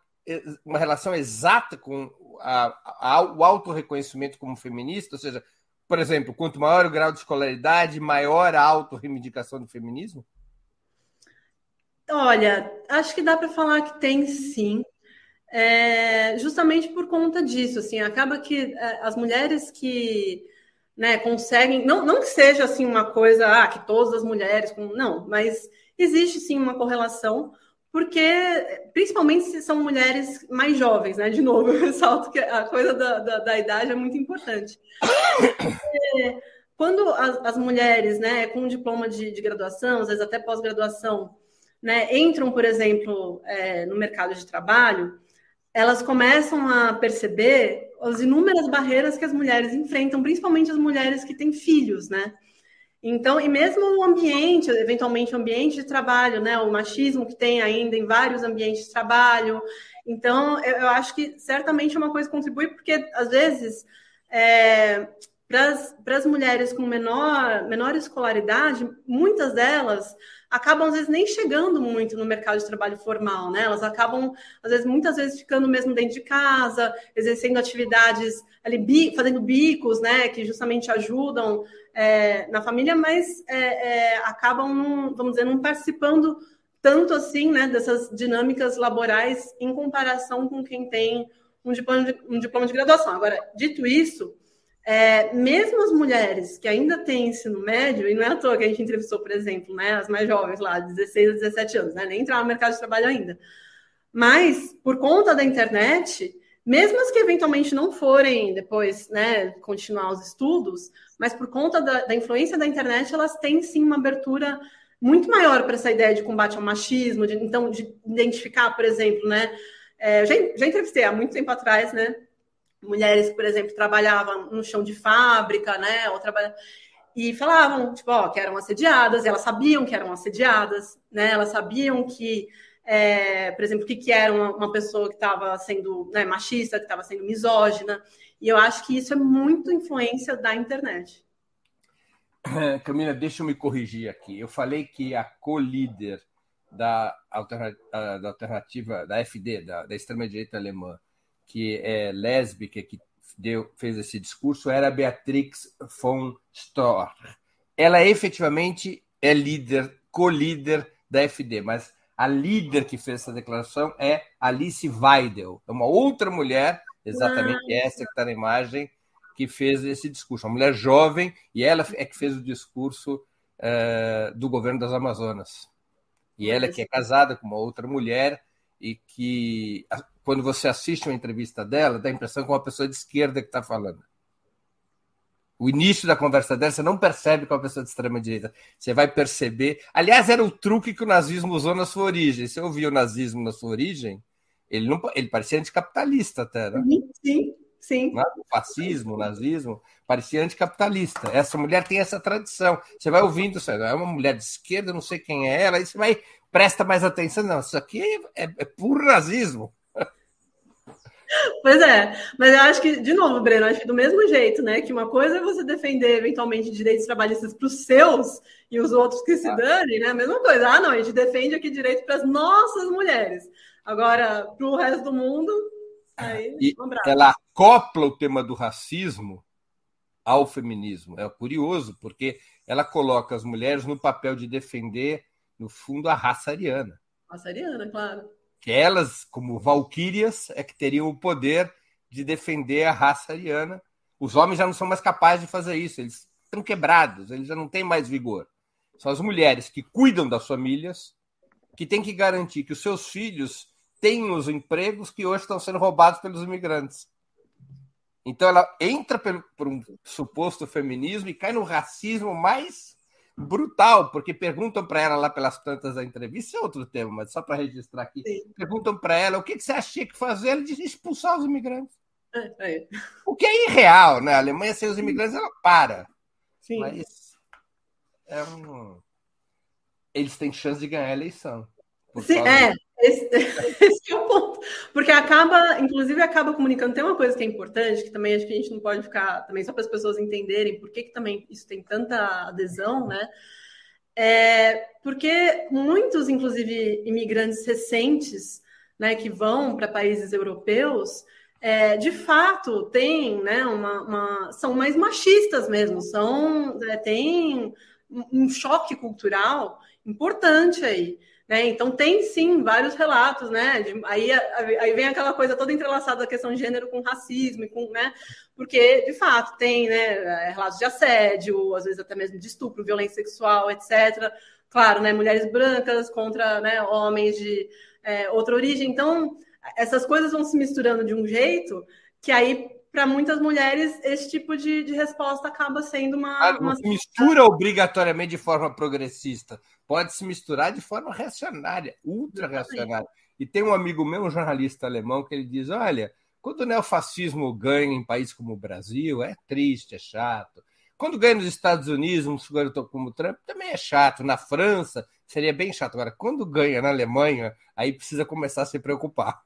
uma relação exata com a, a, o autorreconhecimento como feminista, ou seja, por exemplo, quanto maior o grau de escolaridade, maior a autorreivindicação do feminismo? Olha, acho que dá para falar que tem sim. É, justamente por conta disso, assim, acaba que é, as mulheres que né, conseguem, não, não que seja assim uma coisa, ah, que todas as mulheres, não, mas existe sim uma correlação, porque principalmente se são mulheres mais jovens, né? De novo, [laughs] eu ressalto que a coisa da, da, da idade é muito importante. É, quando as, as, mulheres, né, com diploma de, de graduação, às vezes até pós-graduação, né, entram, por exemplo, é, no mercado de trabalho, elas começam a perceber as inúmeras barreiras que as mulheres enfrentam, principalmente as mulheres que têm filhos, né? Então, e mesmo o ambiente, eventualmente o ambiente de trabalho, né, o machismo que tem ainda em vários ambientes de trabalho. Então, eu, eu acho que certamente uma coisa contribui, porque às vezes é, para as mulheres com menor, menor escolaridade, muitas delas acabam às vezes nem chegando muito no mercado de trabalho formal, né? Elas acabam às vezes muitas vezes ficando mesmo dentro de casa, exercendo atividades ali fazendo bicos, né? Que justamente ajudam é, na família, mas é, é, acabam, vamos dizer, não participando tanto assim, né? Dessas dinâmicas laborais em comparação com quem tem um diploma de, um diploma de graduação. Agora, dito isso é, mesmo as mulheres que ainda têm ensino médio, e não é à toa que a gente entrevistou, por exemplo, né, as mais jovens lá, 16 a 17 anos, né, nem entraram no mercado de trabalho ainda. Mas, por conta da internet, mesmo as que eventualmente não forem depois né, continuar os estudos, mas por conta da, da influência da internet, elas têm sim uma abertura muito maior para essa ideia de combate ao machismo, de, então, de identificar, por exemplo, né? É, já, já entrevistei há muito tempo atrás, né? mulheres, por exemplo, trabalhavam no chão de fábrica, né? Ou trabalhavam e falavam, tipo, ó, que eram assediadas, elas sabiam que eram assediadas, né? Elas sabiam que, é, por exemplo, o que, que era uma, uma pessoa que estava sendo né, machista, que estava sendo misógina. E eu acho que isso é muito influência da internet. [laughs] Camila, deixa eu me corrigir aqui. Eu falei que a co-líder da, da alternativa da FD, da, da extrema-direita alemã, que é lésbica, que deu, fez esse discurso, era Beatrix von Storch. Ela efetivamente é líder, co-líder da FD, mas a líder que fez essa declaração é Alice Weidel, é uma outra mulher, exatamente essa que está na imagem, que fez esse discurso. Uma mulher jovem, e ela é que fez o discurso uh, do governo das Amazonas. E ela que é casada com uma outra mulher e que, quando você assiste uma entrevista dela, dá a impressão que é uma pessoa de esquerda que está falando. O início da conversa dela, você não percebe que é uma pessoa de extrema-direita. Você vai perceber. Aliás, era o truque que o nazismo usou na sua origem. Você ouviu o nazismo na sua origem? Ele, não, ele parecia anticapitalista até, né? Sim, sim. É? O fascismo, o nazismo, parecia anticapitalista. Essa mulher tem essa tradição. Você vai ouvindo, você, é uma mulher de esquerda, não sei quem é ela, aí você vai, presta mais atenção. Não, isso aqui é, é puro nazismo. [laughs] Pois é, mas eu acho que, de novo, Breno, acho que do mesmo jeito, né? Que uma coisa é você defender eventualmente direitos trabalhistas para os seus e os outros que se danem, né? A mesma coisa. Ah, não, a gente defende aqui direitos para as nossas mulheres. Agora, para o resto do mundo, aí, e ela acopla o tema do racismo ao feminismo. É curioso, porque ela coloca as mulheres no papel de defender, no fundo, a raça ariana. Raça ariana, claro que elas, como valquírias, é que teriam o poder de defender a raça ariana. Os homens já não são mais capazes de fazer isso, eles estão quebrados, eles já não têm mais vigor. São as mulheres que cuidam das famílias, que têm que garantir que os seus filhos tenham os empregos que hoje estão sendo roubados pelos imigrantes. Então ela entra por um suposto feminismo e cai no racismo mais brutal, porque perguntam para ela lá pelas tantas da entrevista, é outro tema, mas só para registrar aqui. Sim. Perguntam para ela o que, que você acha que fazer, ela diz expulsar os imigrantes. É, é. O que é irreal, né? A Alemanha sem os imigrantes, ela para. Sim. Mas é um... eles têm chance de ganhar a eleição. Sim, é. Esse, [laughs] esse, é o ponto. Porque acaba, inclusive, acaba comunicando. Tem uma coisa que é importante, que também acho que a gente não pode ficar, também só para as pessoas entenderem por que, que também isso tem tanta adesão, né? É porque muitos, inclusive, imigrantes recentes, né, que vão para países europeus, é, de fato têm, né, uma, uma, são mais machistas mesmo, são, é, tem um choque cultural importante aí. Né? Então, tem sim vários relatos, né? De, aí, aí vem aquela coisa toda entrelaçada da questão de gênero com racismo, com, né? Porque, de fato, tem né, relatos de assédio, às vezes até mesmo de estupro, violência sexual, etc. Claro, né? Mulheres brancas contra né, homens de é, outra origem. Então, essas coisas vão se misturando de um jeito que aí para muitas mulheres, esse tipo de, de resposta acaba sendo uma. Ah, uma... mistura obrigatoriamente de forma progressista. Pode se misturar de forma reacionária, ultra reacionária. E tem um amigo meu, um jornalista alemão, que ele diz: olha, quando o neofascismo ganha em países como o Brasil, é triste, é chato. Quando ganha nos Estados Unidos, um sujeito como Trump, também é chato. Na França, seria bem chato. Agora, quando ganha na Alemanha, aí precisa começar a se preocupar.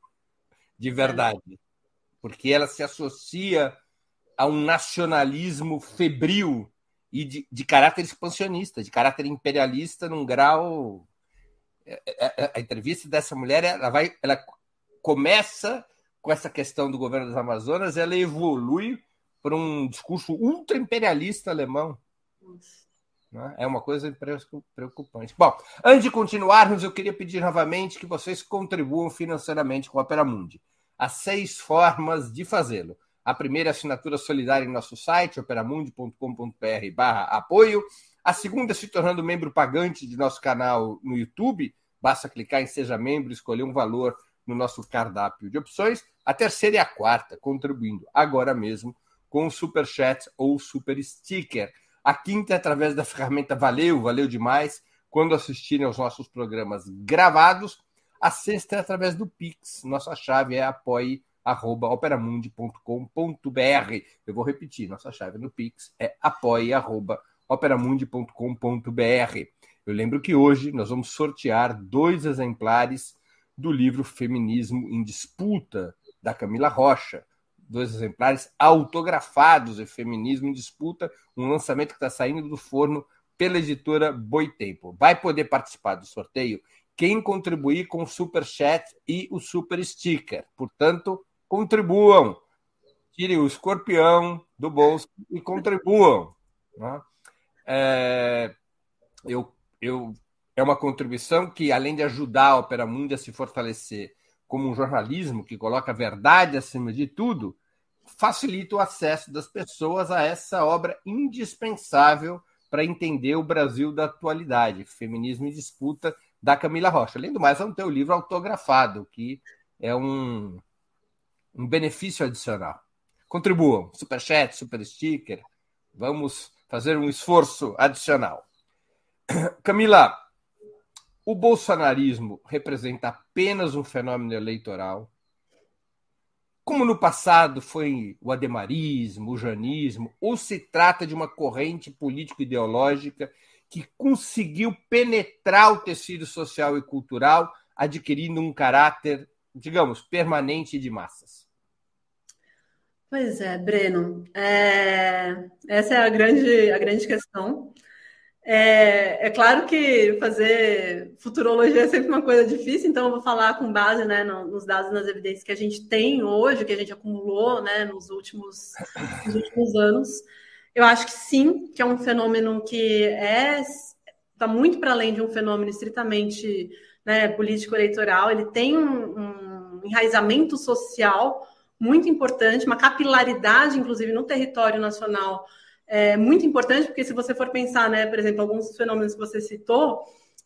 De verdade porque ela se associa a um nacionalismo febril e de, de caráter expansionista, de caráter imperialista num grau. É, é, é, a entrevista dessa mulher, ela vai, ela começa com essa questão do governo das Amazonas, ela evolui para um discurso ultra imperialista alemão. Né? É uma coisa preocupante. Bom, antes de continuarmos, eu queria pedir novamente que vocês contribuam financeiramente com a Opera Mundi há seis formas de fazê-lo. A primeira é assinatura solidária em nosso site, operamundi.com.br apoio. A segunda é se tornando membro pagante de nosso canal no YouTube. Basta clicar em Seja Membro e escolher um valor no nosso cardápio de opções. A terceira e a quarta, contribuindo agora mesmo com o Super Chat ou Super Sticker. A quinta é através da ferramenta Valeu, valeu demais, quando assistirem aos nossos programas gravados. A sexta é através do Pix. Nossa chave é apoie.operamundi.com.br. Eu vou repetir, nossa chave no Pix é apoie.operamundi.com.br. Eu lembro que hoje nós vamos sortear dois exemplares do livro Feminismo em Disputa, da Camila Rocha. Dois exemplares autografados de Feminismo em Disputa, um lançamento que está saindo do forno pela editora Boitempo. Vai poder participar do sorteio quem contribuir com o Super Chat e o Super Sticker. Portanto, contribuam. Tirem o escorpião do bolso e contribuam. Né? É, eu, eu, é uma contribuição que, além de ajudar a Opera Mundi a se fortalecer como um jornalismo que coloca a verdade acima de tudo, facilita o acesso das pessoas a essa obra indispensável para entender o Brasil da atualidade. Feminismo em Disputa da Camila Rocha. Além do mais, vamos ter o livro autografado, que é um, um benefício adicional. Contribuam, superchat, super sticker. Vamos fazer um esforço adicional. [clears throat] Camila, o bolsonarismo representa apenas um fenômeno eleitoral? Como no passado foi o ademarismo, o janismo, ou se trata de uma corrente político-ideológica que conseguiu penetrar o tecido social e cultural, adquirindo um caráter, digamos, permanente de massas? Pois é, Breno. É... Essa é a grande, a grande questão. É, é, claro que fazer futurologia é sempre uma coisa difícil, então eu vou falar com base né, nos dados nas evidências que a gente tem hoje, que a gente acumulou né, nos, últimos, nos últimos anos. Eu acho que sim, que é um fenômeno que é está muito para além de um fenômeno estritamente né, político-eleitoral, ele tem um, um enraizamento social muito importante, uma capilaridade, inclusive, no território nacional é muito importante, porque se você for pensar, né, por exemplo, alguns fenômenos que você citou,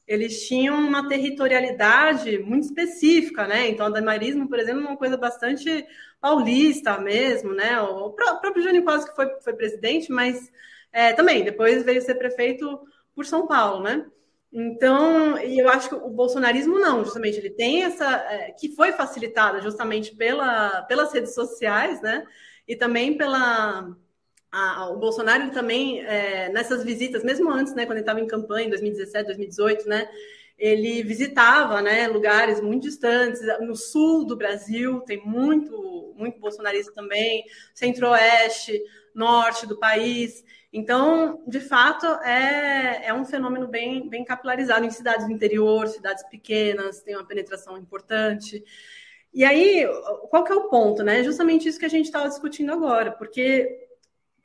eles tinham uma territorialidade muito específica, né? Então, o damarismo, por exemplo, é uma coisa bastante paulista mesmo, né? O próprio Jânio Quase que foi, foi presidente, mas é, também depois veio ser prefeito por São Paulo, né? Então, e eu acho que o bolsonarismo não, justamente ele tem essa é, que foi facilitada justamente pela, pelas redes sociais, né? E também pela a, o Bolsonaro também, é, nessas visitas, mesmo antes, né, quando ele estava em campanha, em 2017, 2018, né, ele visitava né, lugares muito distantes, no sul do Brasil, tem muito, muito bolsonarista também, centro-oeste, norte do país. Então, de fato, é, é um fenômeno bem, bem capilarizado em cidades do interior, cidades pequenas, tem uma penetração importante. E aí, qual que é o ponto, né? Justamente isso que a gente estava discutindo agora, porque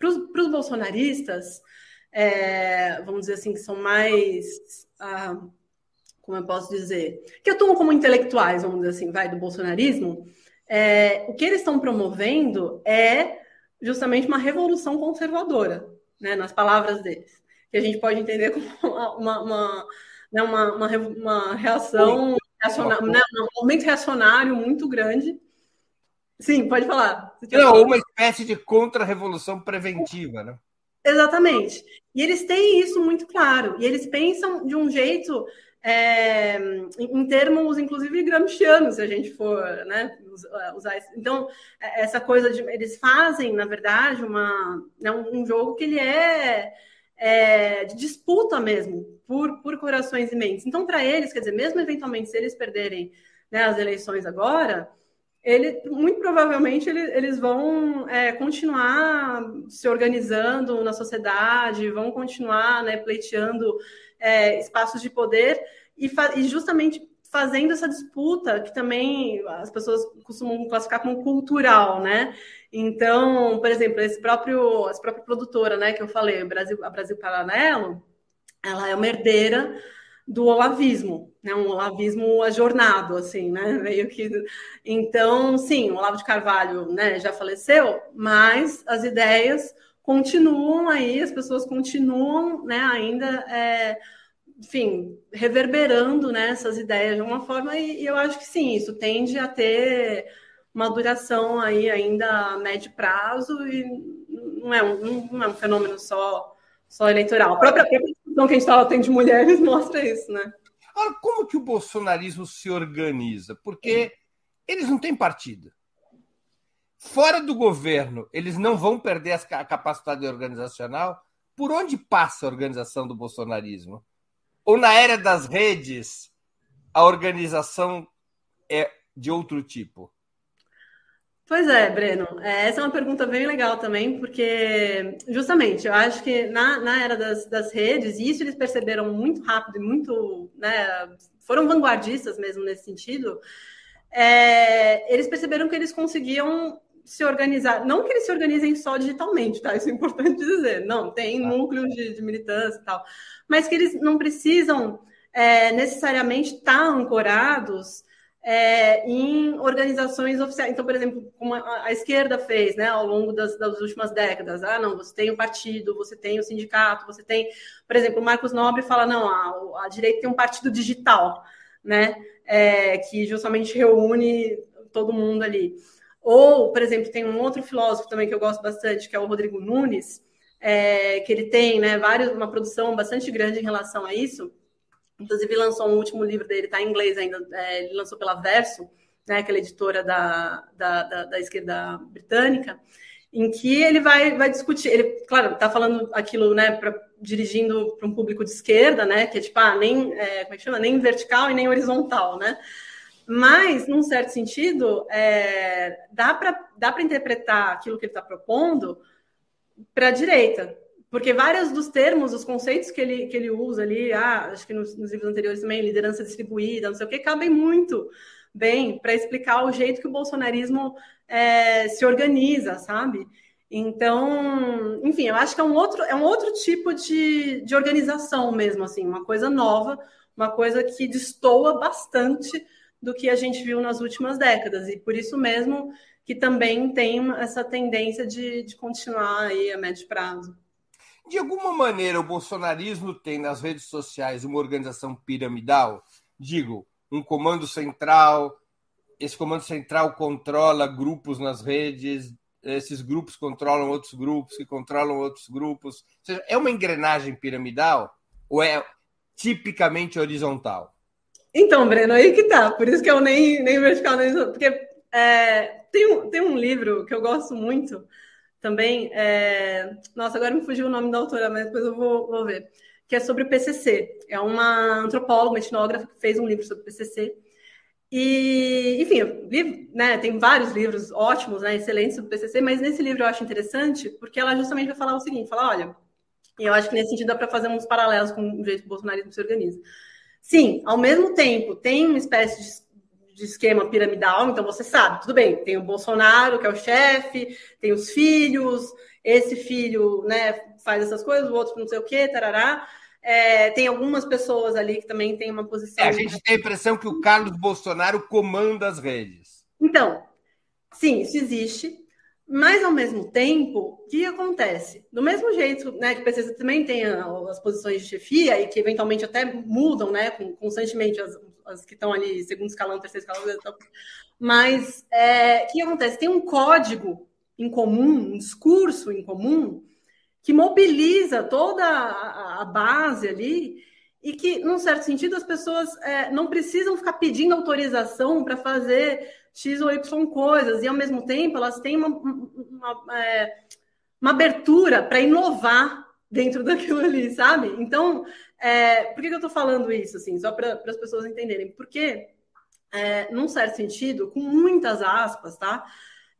para os bolsonaristas, é, vamos dizer assim, que são mais. Ah, como eu posso dizer? Que atuam como intelectuais, vamos dizer assim, vai, do bolsonarismo. É, o que eles estão promovendo é justamente uma revolução conservadora, né, nas palavras deles. Que a gente pode entender como uma, uma, né, uma, uma, uma reação, reacionária, né, um momento reacionário muito grande Sim, pode falar. Não, uma espécie de contra-revolução preventiva, né? Exatamente. E eles têm isso muito claro. E eles pensam de um jeito, é, em termos, inclusive, gramscianos, se a gente for né, usar isso. Então, é, essa coisa de. Eles fazem, na verdade, uma, né, um jogo que ele é, é de disputa mesmo, por, por corações e mentes. Então, para eles, quer dizer, mesmo eventualmente, se eles perderem né, as eleições agora ele, muito provavelmente ele, eles vão é, continuar se organizando na sociedade, vão continuar né, pleiteando é, espaços de poder e, e, justamente fazendo essa disputa que também as pessoas costumam classificar como cultural, né? Então, por exemplo, esse próprio, essa própria produtora, né, que eu falei, Brasil, a Brasil Paralelo, ela é uma herdeira do olavismo, né? Um olavismo ajornado, assim, né? [laughs] Meio que. Então, sim, o Olavo de Carvalho, né, já faleceu, mas as ideias continuam aí, as pessoas continuam, né, ainda, é, enfim, reverberando né, essas ideias de uma forma, e, e eu acho que sim, isso tende a ter uma duração aí ainda a médio prazo e não é um, não é um fenômeno só só eleitoral. A própria, discussão que a gente estava de mulheres [laughs] mostra isso, né? Agora, como que o bolsonarismo se organiza? Porque eles não têm partido. Fora do governo, eles não vão perder a capacidade organizacional. Por onde passa a organização do bolsonarismo? Ou na era das redes, a organização é de outro tipo? Pois é, Breno. É, essa é uma pergunta bem legal também, porque justamente eu acho que na, na era das, das redes, e isso eles perceberam muito rápido e muito, né, foram vanguardistas mesmo nesse sentido, é, eles perceberam que eles conseguiam se organizar, não que eles se organizem só digitalmente, tá? Isso é importante dizer. Não, tem núcleos de, de militância e tal, mas que eles não precisam é, necessariamente estar ancorados é, em organizações oficiais. Então, por exemplo, como a, a esquerda fez né, ao longo das, das, últimas décadas. Ah, não, você tem o partido, você tem o sindicato, você tem. Por exemplo, o Marcos Nobre fala: não, a, a direita tem um partido digital, né? É, que justamente reúne todo mundo ali. Ou, por exemplo, tem um outro filósofo também que eu gosto bastante, que é o Rodrigo Nunes, é, que ele tem né, vários, uma produção bastante grande em relação a isso Inclusive, lançou um último livro dele, está em inglês ainda, é, ele lançou pela Verso, né, aquela editora da, da, da, da esquerda britânica, em que ele vai, vai discutir. Ele, claro, está falando aquilo, né, pra, dirigindo para um público de esquerda, né, que é tipo, ah, nem, é, como é que chama? Nem vertical e nem horizontal, né? Mas, num certo sentido, é, dá para dá interpretar aquilo que ele está propondo para a direita, porque vários dos termos, os conceitos que ele, que ele usa ali, ah, acho que nos, nos livros anteriores também, liderança distribuída, não sei o que, cabem muito bem para explicar o jeito que o bolsonarismo é, se organiza, sabe? Então, enfim, eu acho que é um outro, é um outro tipo de, de organização mesmo, assim, uma coisa nova, uma coisa que destoa bastante do que a gente viu nas últimas décadas, e por isso mesmo que também tem essa tendência de, de continuar aí a médio prazo. De alguma maneira, o bolsonarismo tem nas redes sociais uma organização piramidal? Digo, um comando central, esse comando central controla grupos nas redes, esses grupos controlam outros grupos, que controlam outros grupos. Ou seja, é uma engrenagem piramidal ou é tipicamente horizontal? Então, Breno, aí que tá. Por isso que eu nem, nem vertical, nem porque é, tem, um, tem um livro que eu gosto muito, também. É... Nossa, agora me fugiu o nome da autora, mas depois eu vou, vou ver. Que é sobre o PCC. É uma antropóloga, uma etnógrafa que fez um livro sobre o PCC. E, enfim, li, né, tem vários livros ótimos, né, excelentes sobre o PCC, mas nesse livro eu acho interessante porque ela justamente vai falar o seguinte: falar, olha, eu acho que nesse sentido dá para fazer uns paralelos com o jeito que o bolsonarismo se organiza. Sim, ao mesmo tempo, tem uma espécie de de esquema piramidal, então você sabe, tudo bem, tem o Bolsonaro, que é o chefe, tem os filhos, esse filho né, faz essas coisas, o outro não sei o quê, tarará. É, tem algumas pessoas ali que também têm uma posição. É, a gente tem a impressão que o Carlos Bolsonaro comanda as redes. Então, sim, isso existe. Mas, ao mesmo tempo, o que acontece? Do mesmo jeito né, que o PCC também tem as posições de chefia e que eventualmente até mudam né, constantemente as, as que estão ali, segundo escalão, terceiro escalão, então, mas é, o que acontece? Tem um código em comum, um discurso em comum, que mobiliza toda a, a base ali e que, num certo sentido, as pessoas é, não precisam ficar pedindo autorização para fazer X ou Y coisas, e ao mesmo tempo elas têm uma, uma, é, uma abertura para inovar dentro [laughs] daquilo ali, sabe? Então, é, por que, que eu estou falando isso, assim, só para as pessoas entenderem? Porque, é, num certo sentido, com muitas aspas, tá?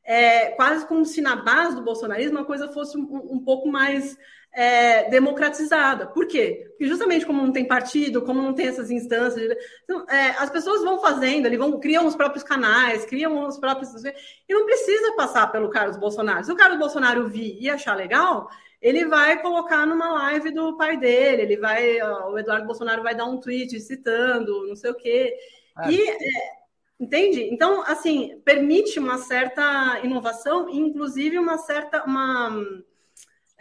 É, quase como se na base do bolsonarismo a coisa fosse um, um pouco mais é, democratizada. Por quê? Porque justamente como não tem partido, como não tem essas instâncias, então, é, as pessoas vão fazendo, ali, vão criam os próprios canais, criam os próprios e não precisa passar pelo Carlos Bolsonaro. Se o Carlos Bolsonaro vir e achar legal, ele vai colocar numa live do pai dele, ele vai, ó, o Eduardo Bolsonaro vai dar um tweet citando, não sei o quê. Ah, e é, entende? Então, assim, permite uma certa inovação, inclusive uma certa uma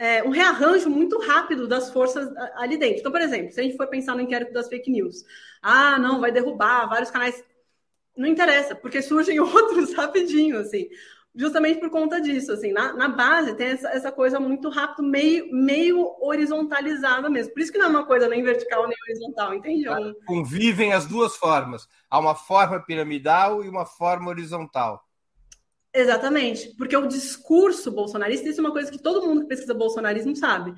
é, um rearranjo muito rápido das forças ali dentro. Então, por exemplo, se a gente for pensar no inquérito das fake news, ah, não, vai derrubar vários canais. Não interessa, porque surgem [laughs] outros rapidinho, assim. Justamente por conta disso, assim, na, na base tem essa, essa coisa muito rápida, meio, meio horizontalizada mesmo. Por isso que não é uma coisa nem vertical nem horizontal, entende? É Convivem as duas formas. Há uma forma piramidal e uma forma horizontal. Exatamente, porque o discurso bolsonarista, isso é uma coisa que todo mundo que pesquisa bolsonarismo sabe.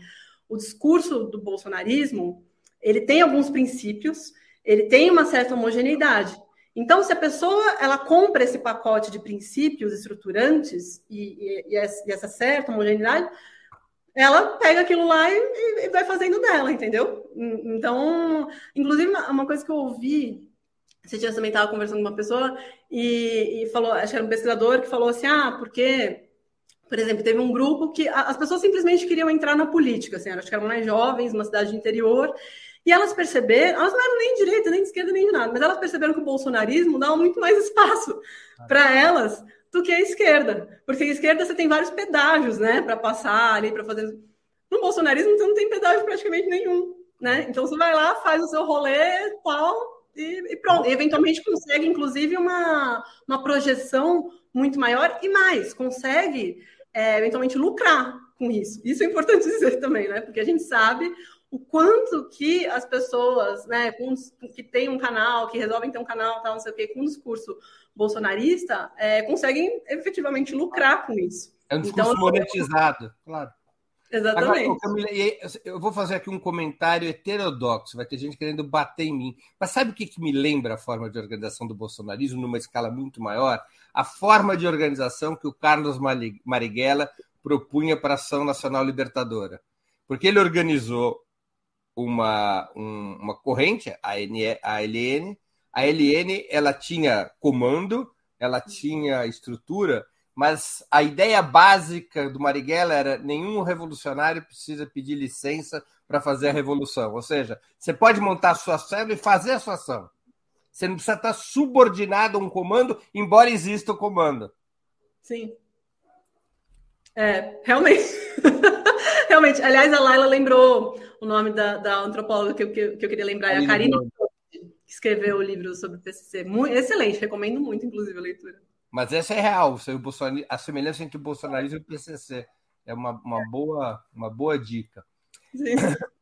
O discurso do bolsonarismo, ele tem alguns princípios, ele tem uma certa homogeneidade. Então, se a pessoa ela compra esse pacote de princípios estruturantes e, e, e essa certa homogeneidade, ela pega aquilo lá e, e, vai fazendo dela, entendeu? Então, inclusive, uma coisa que eu ouvi você tinha também estava conversando com uma pessoa e, e, falou, acho que era um pesquisador que falou assim, ah, porque, por exemplo, teve um grupo que as pessoas simplesmente queriam entrar na política, assim, acho que eram mais jovens, uma cidade de interior, E elas perceberam, elas não eram nem de direita, nem de esquerda, nem de nada, mas elas perceberam que o bolsonarismo dava muito mais espaço para elas do que a esquerda. Porque a esquerda você tem vários pedágios, né, para passar ali, para fazer. No bolsonarismo você não tem pedágio praticamente nenhum, né? Então você vai lá, faz o seu rolê tal e, e pronto. E eventualmente consegue, inclusive, uma, uma projeção muito maior e mais, consegue é, eventualmente lucrar com isso. Isso é importante [laughs] dizer também, né? Porque a gente sabe o quanto que as pessoas, né, com, que têm um canal, que resolvem ter um canal, tal, não sei o quê, com um discurso bolsonarista, é, conseguem efetivamente lucrar com isso. É um discurso então, monetizado, claro. Exatamente. Agora, Camila, eu vou fazer aqui um comentário heterodoxo, vai ter gente querendo bater em mim. Mas sabe o que, que me lembra a forma de organização do bolsonarismo numa escala muito maior? A forma de organização que o Carlos Marighella propunha para a Ação Nacional Libertadora. Porque ele organizou uma, um, uma corrente, a, NE, a LN. A LN ela tinha comando, ela tinha estrutura, mas a ideia básica do Marighella era nenhum revolucionário precisa pedir licença para fazer a revolução. Ou seja, você pode montar a sua célula e fazer a sua ação. Você não precisa estar subordinado a um comando, embora exista o comando. Sim. É, realmente. [laughs] realmente. Aliás, a Laila lembrou o nome da, da antropóloga que, que, que eu queria lembrar, é a Karine, que escreveu o livro sobre o PCC. Muito, excelente, recomendo muito, inclusive, a leitura. Mas essa é real, a semelhança entre o bolsonarismo e o PCC. É uma, uma, boa, uma boa dica. Sim. [laughs]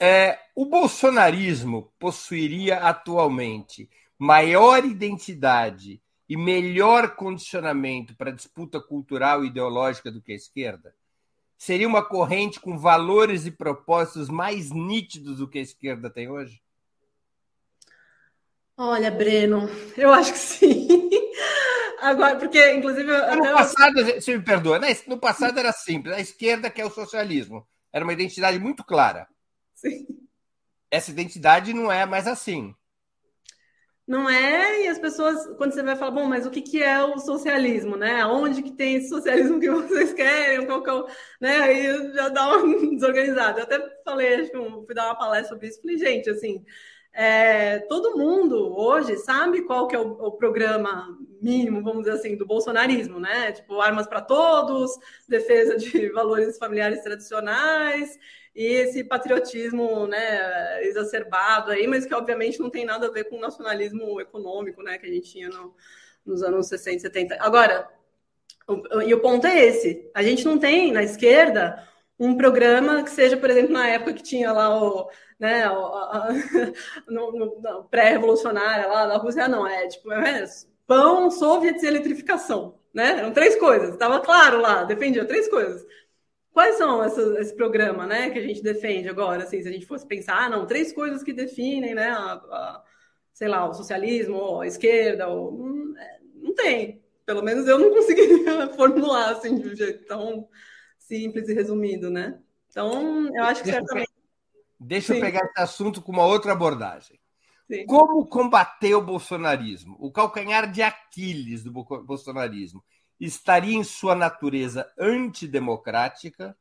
É, o bolsonarismo possuiria atualmente maior identidade e melhor condicionamento para disputa cultural e ideológica do que a esquerda? Seria uma corrente com valores e propósitos mais nítidos do que a esquerda tem hoje? Olha, Breno, eu acho que sim. [laughs] Agora, porque, inclusive. No passado, você me perdoa, né? no passado era simples. A esquerda quer o socialismo. Era uma identidade muito clara. Sim. Essa identidade não é mais assim. Não é, e as pessoas, quando você vai falar, bom, mas o que, que é o socialismo, né? Onde que tem esse socialismo que [laughs] vocês querem? Qual que é o... né? Aí já dá uma [laughs] desorganizada. Eu até falei, acho que fui dar uma palestra sobre isso, falei, gente, assim, é, todo mundo hoje sabe qual que é o, o, programa mínimo, vamos dizer assim, do bolsonarismo, né? Tipo, armas para todos, defesa de [laughs] valores familiares tradicionais, e esse patriotismo né, exacerbado aí, mas que obviamente não tem nada a ver com o nacionalismo econômico né, que a gente tinha no, nos anos 60, 70. Agora, o, e o ponto é esse: a gente não tem na esquerda um programa que seja, por exemplo, na época que tinha lá o. Né, o, [laughs] no, no pré-revolucionária lá na Rússia, não, é tipo, é, pão, soviets e eletrificação, né? Eram três coisas, estava claro lá, defendia três coisas. Quais são essas, esse programa, né, que a gente defende agora? Assim, se a gente fosse pensar, ah, não, três coisas que definem, né, a, a, sei lá, o socialismo, a esquerda, ou, hum, é, não tem. Pelo menos eu não conseguiria [laughs] formular assim de um jeito tão simples e resumido, né? Então, eu acho que deixa certamente. Deixa Sim. eu pegar esse assunto com uma outra abordagem. Sim. Como combater o bolsonarismo? O calcanhar de Aquiles do bolsonarismo estaria em sua natureza antidemocrática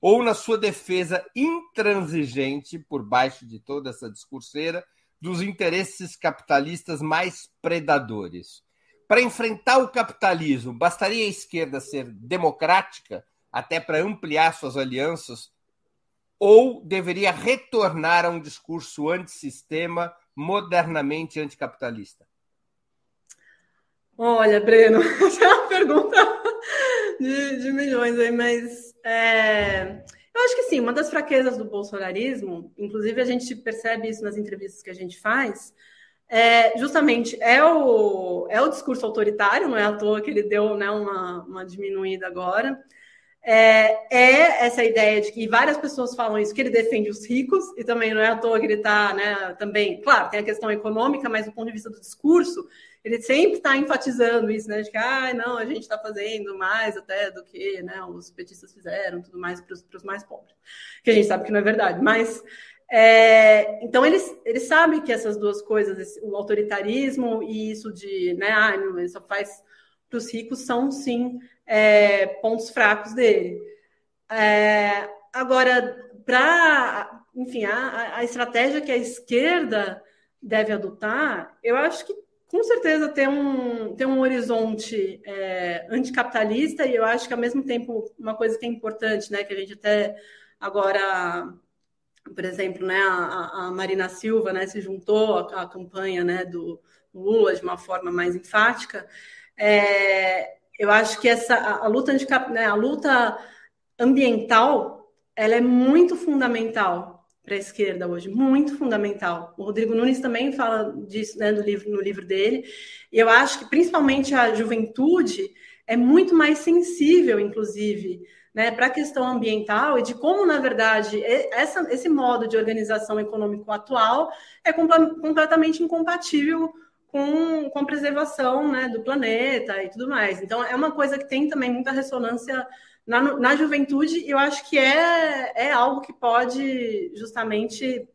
ou na sua defesa intransigente, por baixo de toda essa discurseira, dos interesses capitalistas mais predadores. Para enfrentar o capitalismo, bastaria a esquerda ser democrática, até para ampliar suas alianças, ou deveria retornar a um discurso antissistema, modernamente anticapitalista? Olha, Breno, [laughs] pergunta [laughs] de, de milhões aí, mas é, eu acho que sim, uma das fraquezas do bolsonarismo, inclusive a gente percebe isso nas entrevistas que a gente faz, é, justamente é o, é o discurso autoritário, não é à toa que ele deu né, uma, uma diminuída agora. É, é, essa ideia de que várias pessoas falam isso, que ele defende os ricos, e também não é à toa que ele está, né, também, claro, tem a questão econômica, mas do ponto de vista do discurso, ele sempre está enfatizando isso, né? De que, ah, não, a gente está fazendo mais até do que né, os petistas fizeram, tudo mais para os mais pobres. Que a gente sabe que não é verdade. Mas, é, então, eles, eles sabem que essas duas coisas, esse, o autoritarismo e isso de, né, ah, ele só faz para os ricos, são, sim, é, pontos fracos dele. É, agora, para, enfim, a, a estratégia que a esquerda deve adotar, eu acho que com certeza tem um, tem um horizonte é, anticapitalista e eu acho que ao mesmo tempo uma coisa que é importante, né, que a gente até agora, por exemplo, né, a, a Marina Silva, né, se juntou à, à campanha, né, do Lula de uma forma mais enfática. É, eu acho que essa a, luta anticap, né, a luta ambiental, ela é muito fundamental para a esquerda hoje, muito fundamental. O Rodrigo Nunes também fala disso né, no, livro, no livro dele, e eu acho que principalmente a juventude é muito mais sensível, inclusive, né, para a questão ambiental e de como, na verdade, essa, esse modo de organização econômico atual é completamente incompatível com, com a preservação né, do planeta e tudo mais. Então, é uma coisa que tem também muita ressonância na, na juventude, eu acho que é, é algo que pode justamente,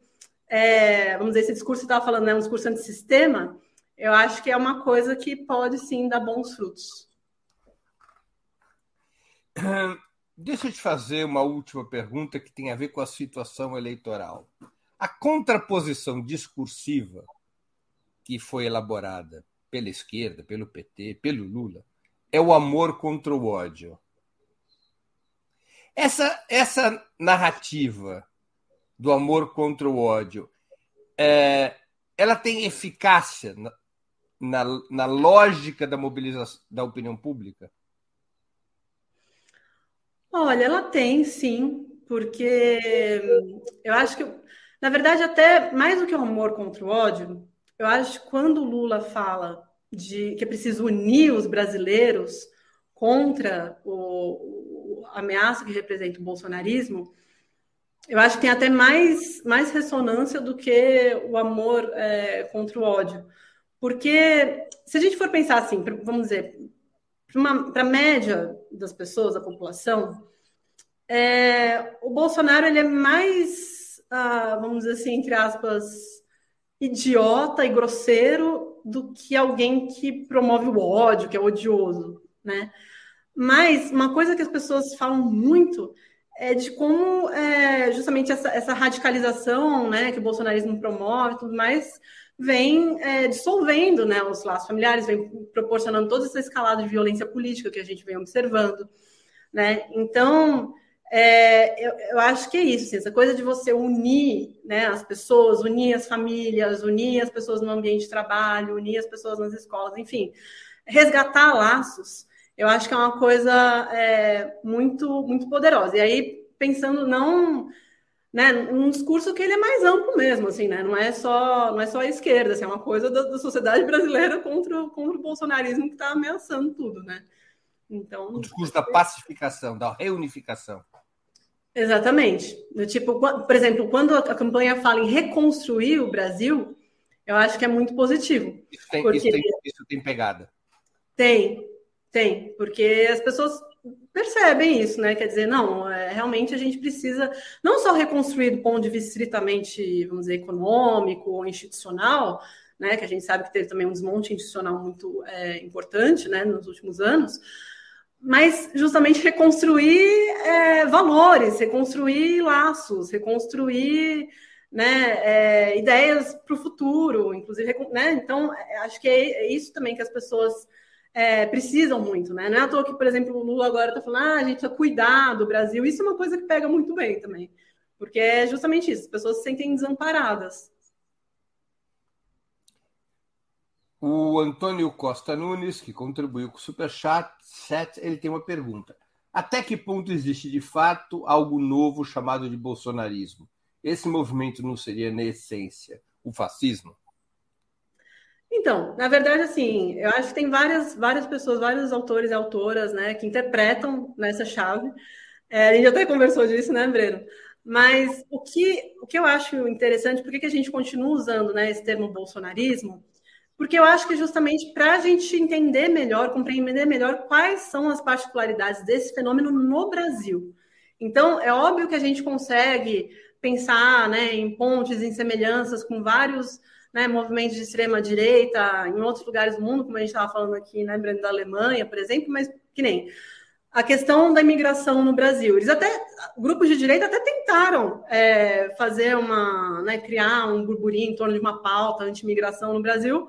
é, vamos dizer, esse discurso que estava falando, né, um discurso antissistema, eu acho que é uma coisa que pode sim dar bons frutos. Deixa eu te fazer uma última pergunta que tem a ver com a situação eleitoral. A contraposição discursiva que foi elaborada pela esquerda, pelo PT, pelo Lula, é o amor contra o ódio. Essa, essa narrativa do amor contra o ódio, é, ela tem eficácia na, na, na, lógica da mobilização da opinião pública? Olha, ela tem sim, porque eu acho que, na verdade, até mais do que o amor contra o ódio, eu acho que quando o Lula fala de que é preciso unir os brasileiros contra o, ameaça que representa o bolsonarismo, eu acho que tem até mais, mais ressonância do que o amor é, contra o ódio. Porque se a gente for pensar assim, vamos dizer, para a média das pessoas, da população, é, o Bolsonaro ele é mais, ah, vamos dizer assim, entre aspas, idiota e grosseiro do que alguém que promove o ódio, que é odioso, né? Mas uma coisa que as pessoas falam muito é de como é, justamente essa, essa, radicalização né, que o bolsonarismo promove tudo mais vem é, dissolvendo né, os laços familiares, vem proporcionando toda essa escalada de violência política que a gente vem observando. Né? Então, é, eu, eu, acho que é isso, assim, essa coisa de você unir né, as pessoas, unir as famílias, unir as pessoas no ambiente de trabalho, unir as pessoas nas escolas, enfim, resgatar laços eu acho que é uma coisa é, muito, muito poderosa. E aí, pensando não né, um discurso que ele é mais amplo mesmo, assim, né? Não é só, não é só a esquerda, assim, é uma coisa da, da sociedade [laughs] brasileira contra, contra o bolsonarismo que está ameaçando tudo, né? Então, o discurso da pacificação, da reunificação. Exatamente. Do tipo, por exemplo, quando a campanha fala em reconstruir o Brasil, eu acho que é muito positivo. Isso tem, porque... isso tem, isso tem pegada. Tem, tem, porque as pessoas percebem isso, né? Quer dizer, não, é, realmente a gente precisa não só reconstruir do ponto de vista estritamente, vamos dizer, econômico ou institucional, né? Que a gente sabe que teve também um desmonte institucional muito é, importante, né? Nos últimos anos, mas justamente reconstruir é, valores, reconstruir laços, reconstruir né, é, ideias para o futuro, inclusive, né? Então, é, acho que é, é isso também que as pessoas é, precisam muito, né? Não é à toa que, por exemplo, o Lula agora está falando, ah, a gente precisa cuidar do Brasil. Isso é uma coisa que pega muito bem também, porque é justamente isso, as pessoas se sentem desamparadas. O Antônio Costa Nunes, que contribuiu com o Superchat, ele tem uma pergunta. Até que ponto existe de fato algo novo chamado de bolsonarismo? Esse movimento não seria, na essência, o fascismo? Então, na verdade, assim, eu acho que tem várias, várias pessoas, vários autores e autoras, né, que interpretam nessa chave. É, a gente até conversou disso, né, Breno? Mas o que, o que eu acho interessante, por que a gente continua usando né, esse termo bolsonarismo? Porque eu acho que justamente para a gente entender melhor, compreender melhor quais são as particularidades desse fenômeno no Brasil. Então, é óbvio que a gente consegue pensar né, em pontes, em semelhanças com vários né, movimentos de extrema direita em outros lugares do mundo, como a gente estava falando aqui, né, da Alemanha, por exemplo, mas que nem a questão da imigração no Brasil. Eles até, grupos de direita até tentaram é, fazer uma, né, criar um burburinho em torno de uma pauta anti-imigração no Brasil,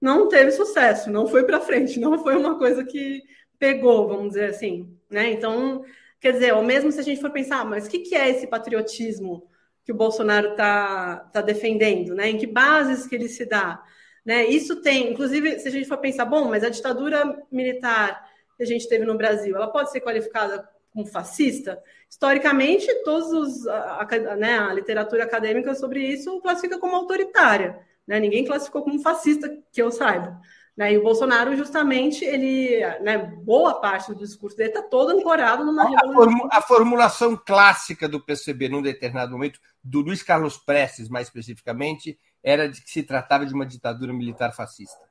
não teve sucesso, não foi para frente, não foi uma coisa que pegou, vamos dizer assim, né? Então, quer dizer, ou mesmo se a gente for pensar, mas o que, que é esse patriotismo que o Bolsonaro está tá defendendo, né? Em que bases que ele se dá? Né? Isso tem, inclusive, se a gente for pensar, bom, mas a ditadura militar que a gente teve no Brasil, ela pode ser qualificada como fascista? Historicamente, todos os, a, a, né, a literatura acadêmica sobre isso classifica como autoritária. Né? Ninguém classificou como fascista, que eu saiba. Né? E o Bolsonaro, justamente, ele, né, boa parte do discurso dele está todo ancorado numa a, formu a formulação clássica do PCB, num determinado momento, do Luiz Carlos Prestes, mais especificamente, era de que se tratava de uma ditadura militar fascista.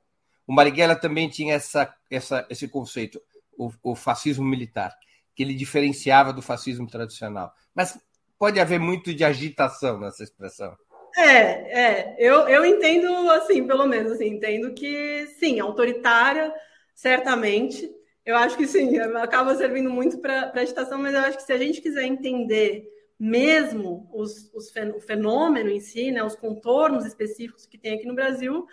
O Marighella também tinha essa, essa, esse conceito o, o fascismo militar, que ele diferenciava do fascismo tradicional. Mas pode haver muito de agitação nessa expressão. É, é, eu, eu entendo assim, pelo menos assim, entendo que sim, autoritária, certamente. Eu acho que sim, acaba servindo muito para agitação, mas eu acho que se a gente quiser entender mesmo os, os, o fenômeno em si, né, os contornos específicos que tem aqui no Brasil,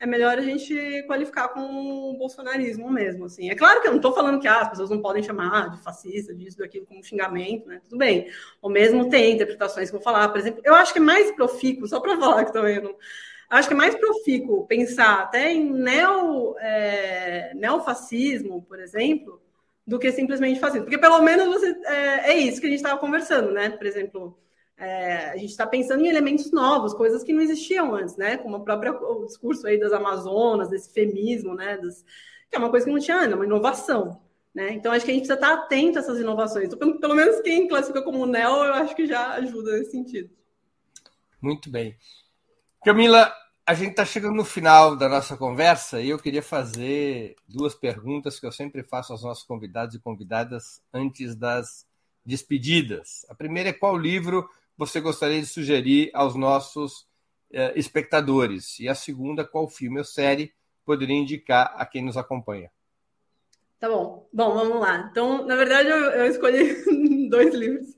é melhor a gente qualificar com o bolsonarismo mesmo, assim. É claro que eu não estou falando que ah, as pessoas não podem chamar de fascista, disso, daquilo, como xingamento, né? Tudo bem. Ou mesmo tem interpretações que vou falar, por exemplo, eu acho que é mais profícuo, só para falar que também não... Acho que é mais profícuo pensar até em neo, é, neofascismo, por exemplo, do que simplesmente fascismo. Porque pelo menos você, é, é isso que a gente estava conversando, né? Por exemplo, é, a gente está pensando em elementos novos, coisas que não existiam antes, né? Como o próprio discurso aí das Amazonas, desse feminismo, né? Das, que é uma coisa que não tinha antes, é uma inovação. Né? Então, acho que a gente precisa estar atento a essas inovações. Então, pelo, pelo menos quem classifica como neo, eu acho que já ajuda nesse sentido. Muito bem. Camila, a gente está chegando no final da nossa conversa e eu queria fazer duas perguntas que eu sempre faço aos nossos convidados e convidadas antes das despedidas. A primeira é qual livro você gostaria de sugerir aos nossos eh, espectadores? E a segunda, qual filme ou série poderia indicar a quem nos acompanha? Tá bom. Bom, vamos lá. Então, na verdade, eu, eu escolhi [laughs] dois livros.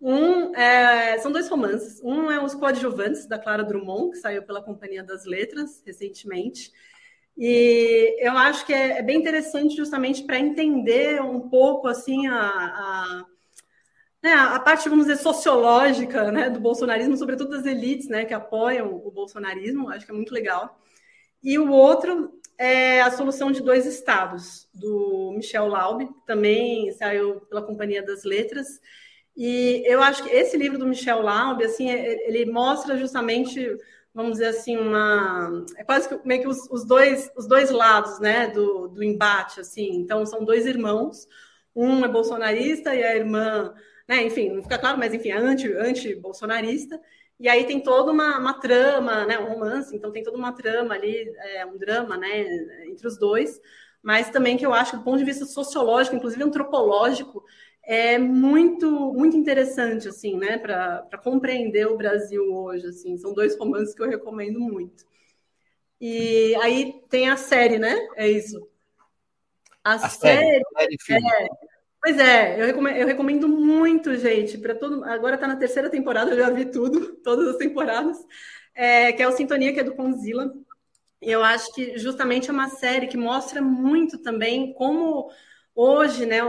Um é, são dois romances. Um é Os Coadjuvantes, da Clara Drummond, que saiu pela Companhia das Letras recentemente. E eu acho que é, é bem interessante justamente para entender um pouco assim a, a né, a parte, vamos dizer, sociológica né, do bolsonarismo, sobretudo das elites né, que apoiam o bolsonarismo, acho que é muito legal. E o outro é a solução de dois estados, do Michel Laube, que também saiu pela Companhia das Letras. E eu acho que esse livro do Michel Laube, assim, é, ele mostra justamente, vamos dizer assim, uma é quase que meio que os, os dois os dois lados, né, do, do embate, assim. Então são dois irmãos, um é bolsonarista e a irmã né? Enfim, não fica claro, mas enfim, é anti, anti-bolsonarista. E aí tem toda uma, uma, trama, né? Um romance, então tem toda uma trama ali, é, um drama, né? Entre os dois. Mas também que eu acho que, do ponto de vista sociológico, inclusive antropológico, é muito muito interessante assim, né, para compreender o Brasil hoje, assim. São dois romances que eu recomendo muito. E aí tem a série, né? É isso. A, a série, série é, Pois é, eu recomendo, eu recomendo muito, gente, para todo. Agora está na terceira temporada, eu já vi tudo, [laughs] todas as temporadas, é, que é o Sintonia, que é do Conzilla. E eu acho que justamente é uma série que mostra muito também como hoje, né,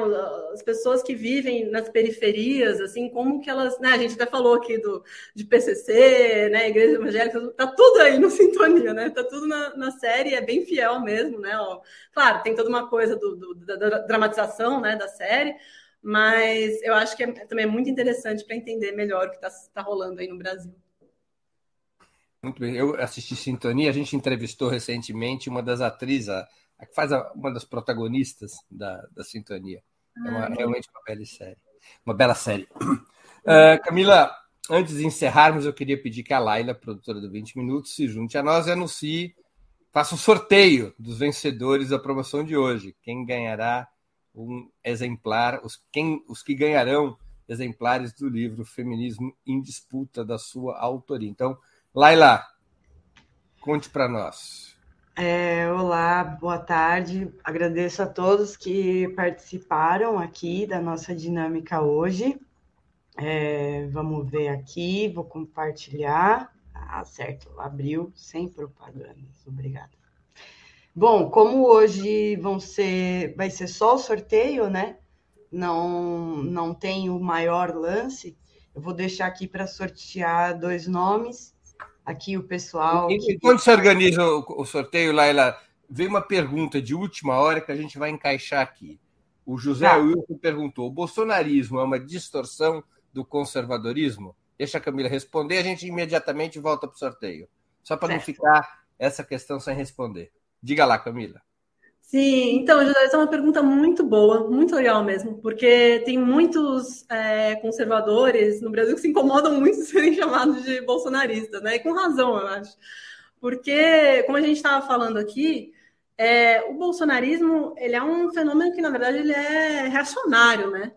as pessoas que vivem nas periferias, assim, como que elas, né, a gente até falou aqui do de PCC, né, Igreja Evangélica, tá tudo aí no [laughs] sintonia, né, tá tudo na, na série, é bem fiel mesmo, né, ó. claro, tem toda uma coisa do, do da, da, dramatização, né, da série, mas eu acho que é, também é muito interessante para entender melhor o que está tá rolando aí no Brasil. Muito bem, eu assisti Sintonia, a gente entrevistou recentemente uma das atrizes, a a que faz a, uma das protagonistas da, da sintonia. É uma, ah, realmente uma bela série. Uma bela série. Uh, [clears throat] Camila, antes de encerrarmos, eu queria pedir que a Laila, produtora do 20 Minutos, se junte a nós e anuncie, faça o um sorteio dos vencedores da promoção de hoje. Quem ganhará um exemplar, os, quem, os que ganharão exemplares do livro Feminismo em Disputa, da sua autoria. Então, Laila, conte para nós. É, olá, boa tarde. Agradeço a todos que participaram aqui da nossa dinâmica hoje. É, vamos ver aqui, vou compartilhar. Ah, certo, abriu sem propagandas. Obrigada. Bom, como hoje vão ser, vai ser só o sorteio, né? Não, não tem o maior lance. Eu vou deixar aqui para sortear dois nomes. Aqui o pessoal. E, que... Quando se organiza o, o sorteio, Laila, veio uma pergunta de última hora que a gente vai encaixar aqui. O José ah. Wilson perguntou: o bolsonarismo é uma distorção do conservadorismo? Deixa a Camila responder, a gente imediatamente volta para o sorteio. Só para não ficar essa questão sem responder. Diga lá, Camila. Sim, então, José, essa é uma pergunta muito boa, muito legal mesmo, porque tem muitos é, conservadores no Brasil que se incomodam muito de serem [laughs] chamados de bolsonaristas, né? E com razão, eu acho. Porque, como a gente estava falando aqui, é, o bolsonarismo ele é um fenômeno que, na verdade, ele é reacionário, né?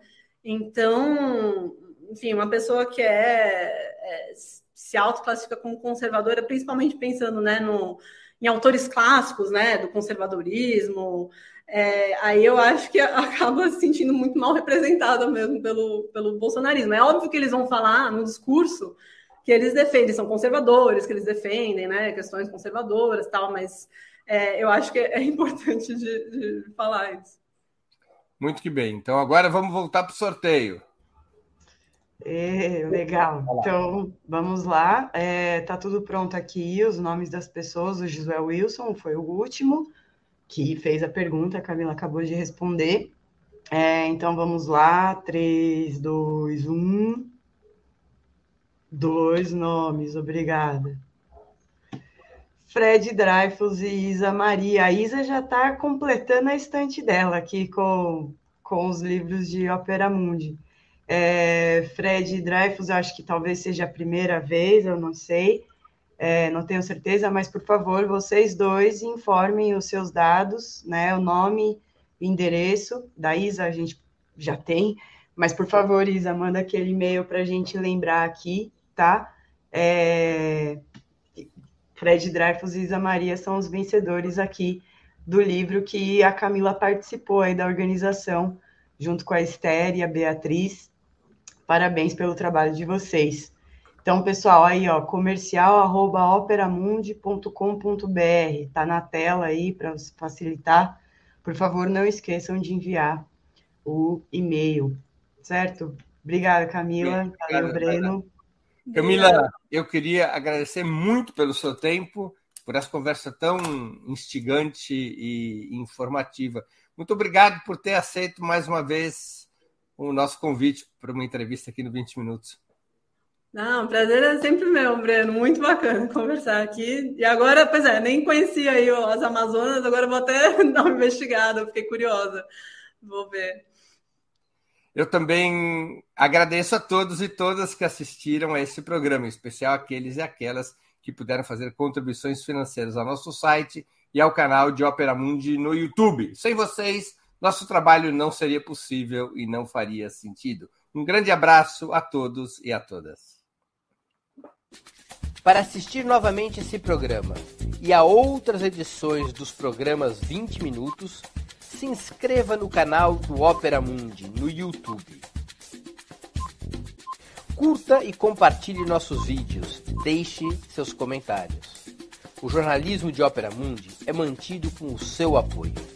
Então, enfim, uma pessoa que é, é se autoclassifica como conservadora, principalmente pensando né, no, em autores clássicos né, do conservadorismo, é, aí eu acho que [laughs] acaba se sentindo muito mal representada mesmo pelo, pelo bolsonarismo. É óbvio que eles vão falar no discurso que eles defendem, são conservadores, que eles defendem né, questões conservadoras tal, mas é, eu acho que é, [laughs] importante de, de falar isso. Muito que bem. Então agora vamos voltar para o sorteio. É, legal. Então, vamos lá. É, tá tudo pronto aqui, os nomes das pessoas. O Josué Wilson foi o último que fez a pergunta, a Camila acabou de responder. É, então, vamos lá. 3, 2, 1. Dois nomes, obrigada. Fred Dreyfus e Isa Maria. A Isa já está completando a estante dela aqui com, com os livros de Opera Mundi. É, Fred Dreyfus, acho que talvez seja a primeira vez, eu não sei, é, não tenho certeza, mas por favor, vocês dois informem os seus dados, né? O nome, endereço da Isa, a gente já tem, mas por favor, Isa, manda aquele e-mail para a gente lembrar aqui, tá? É, Fred Dreyfus e Isa Maria são os vencedores aqui do livro que a Camila participou aí da organização, junto com a Esther e a Beatriz. Parabéns pelo trabalho de vocês. Então, pessoal, aí, ó, comercial@operamundi.com.br, tá na tela aí para facilitar. Por favor, não esqueçam de enviar o e-mail, certo? Obrigada, Camila. Valeu, Breno. Camila, eu queria agradecer muito pelo seu tempo, por essa conversa tão instigante e informativa. Muito obrigado por ter aceito mais uma vez o nosso convite para uma entrevista aqui no 20 Minutos. Não, prazer é sempre meu, Breno. Muito bacana conversar aqui. E agora, pois é, nem conhecia aí as Amazonas, agora vou até [laughs] dar uma investigada, fiquei curiosa. Vou ver. Eu também agradeço a todos e todas que assistiram a esse programa, em especial aqueles e aquelas que puderam fazer contribuições financeiras ao nosso site e ao canal de Opera Mundi no YouTube. Sem vocês, nosso trabalho não seria possível e não faria sentido. Um grande abraço a todos e a todas. Para assistir novamente esse programa e a outras edições dos programas 20 Minutos, se inscreva no canal do Opera Mundi no YouTube. Curta e compartilhe nossos vídeos. Deixe seus comentários. O jornalismo de Opera Mundi é mantido com o seu apoio.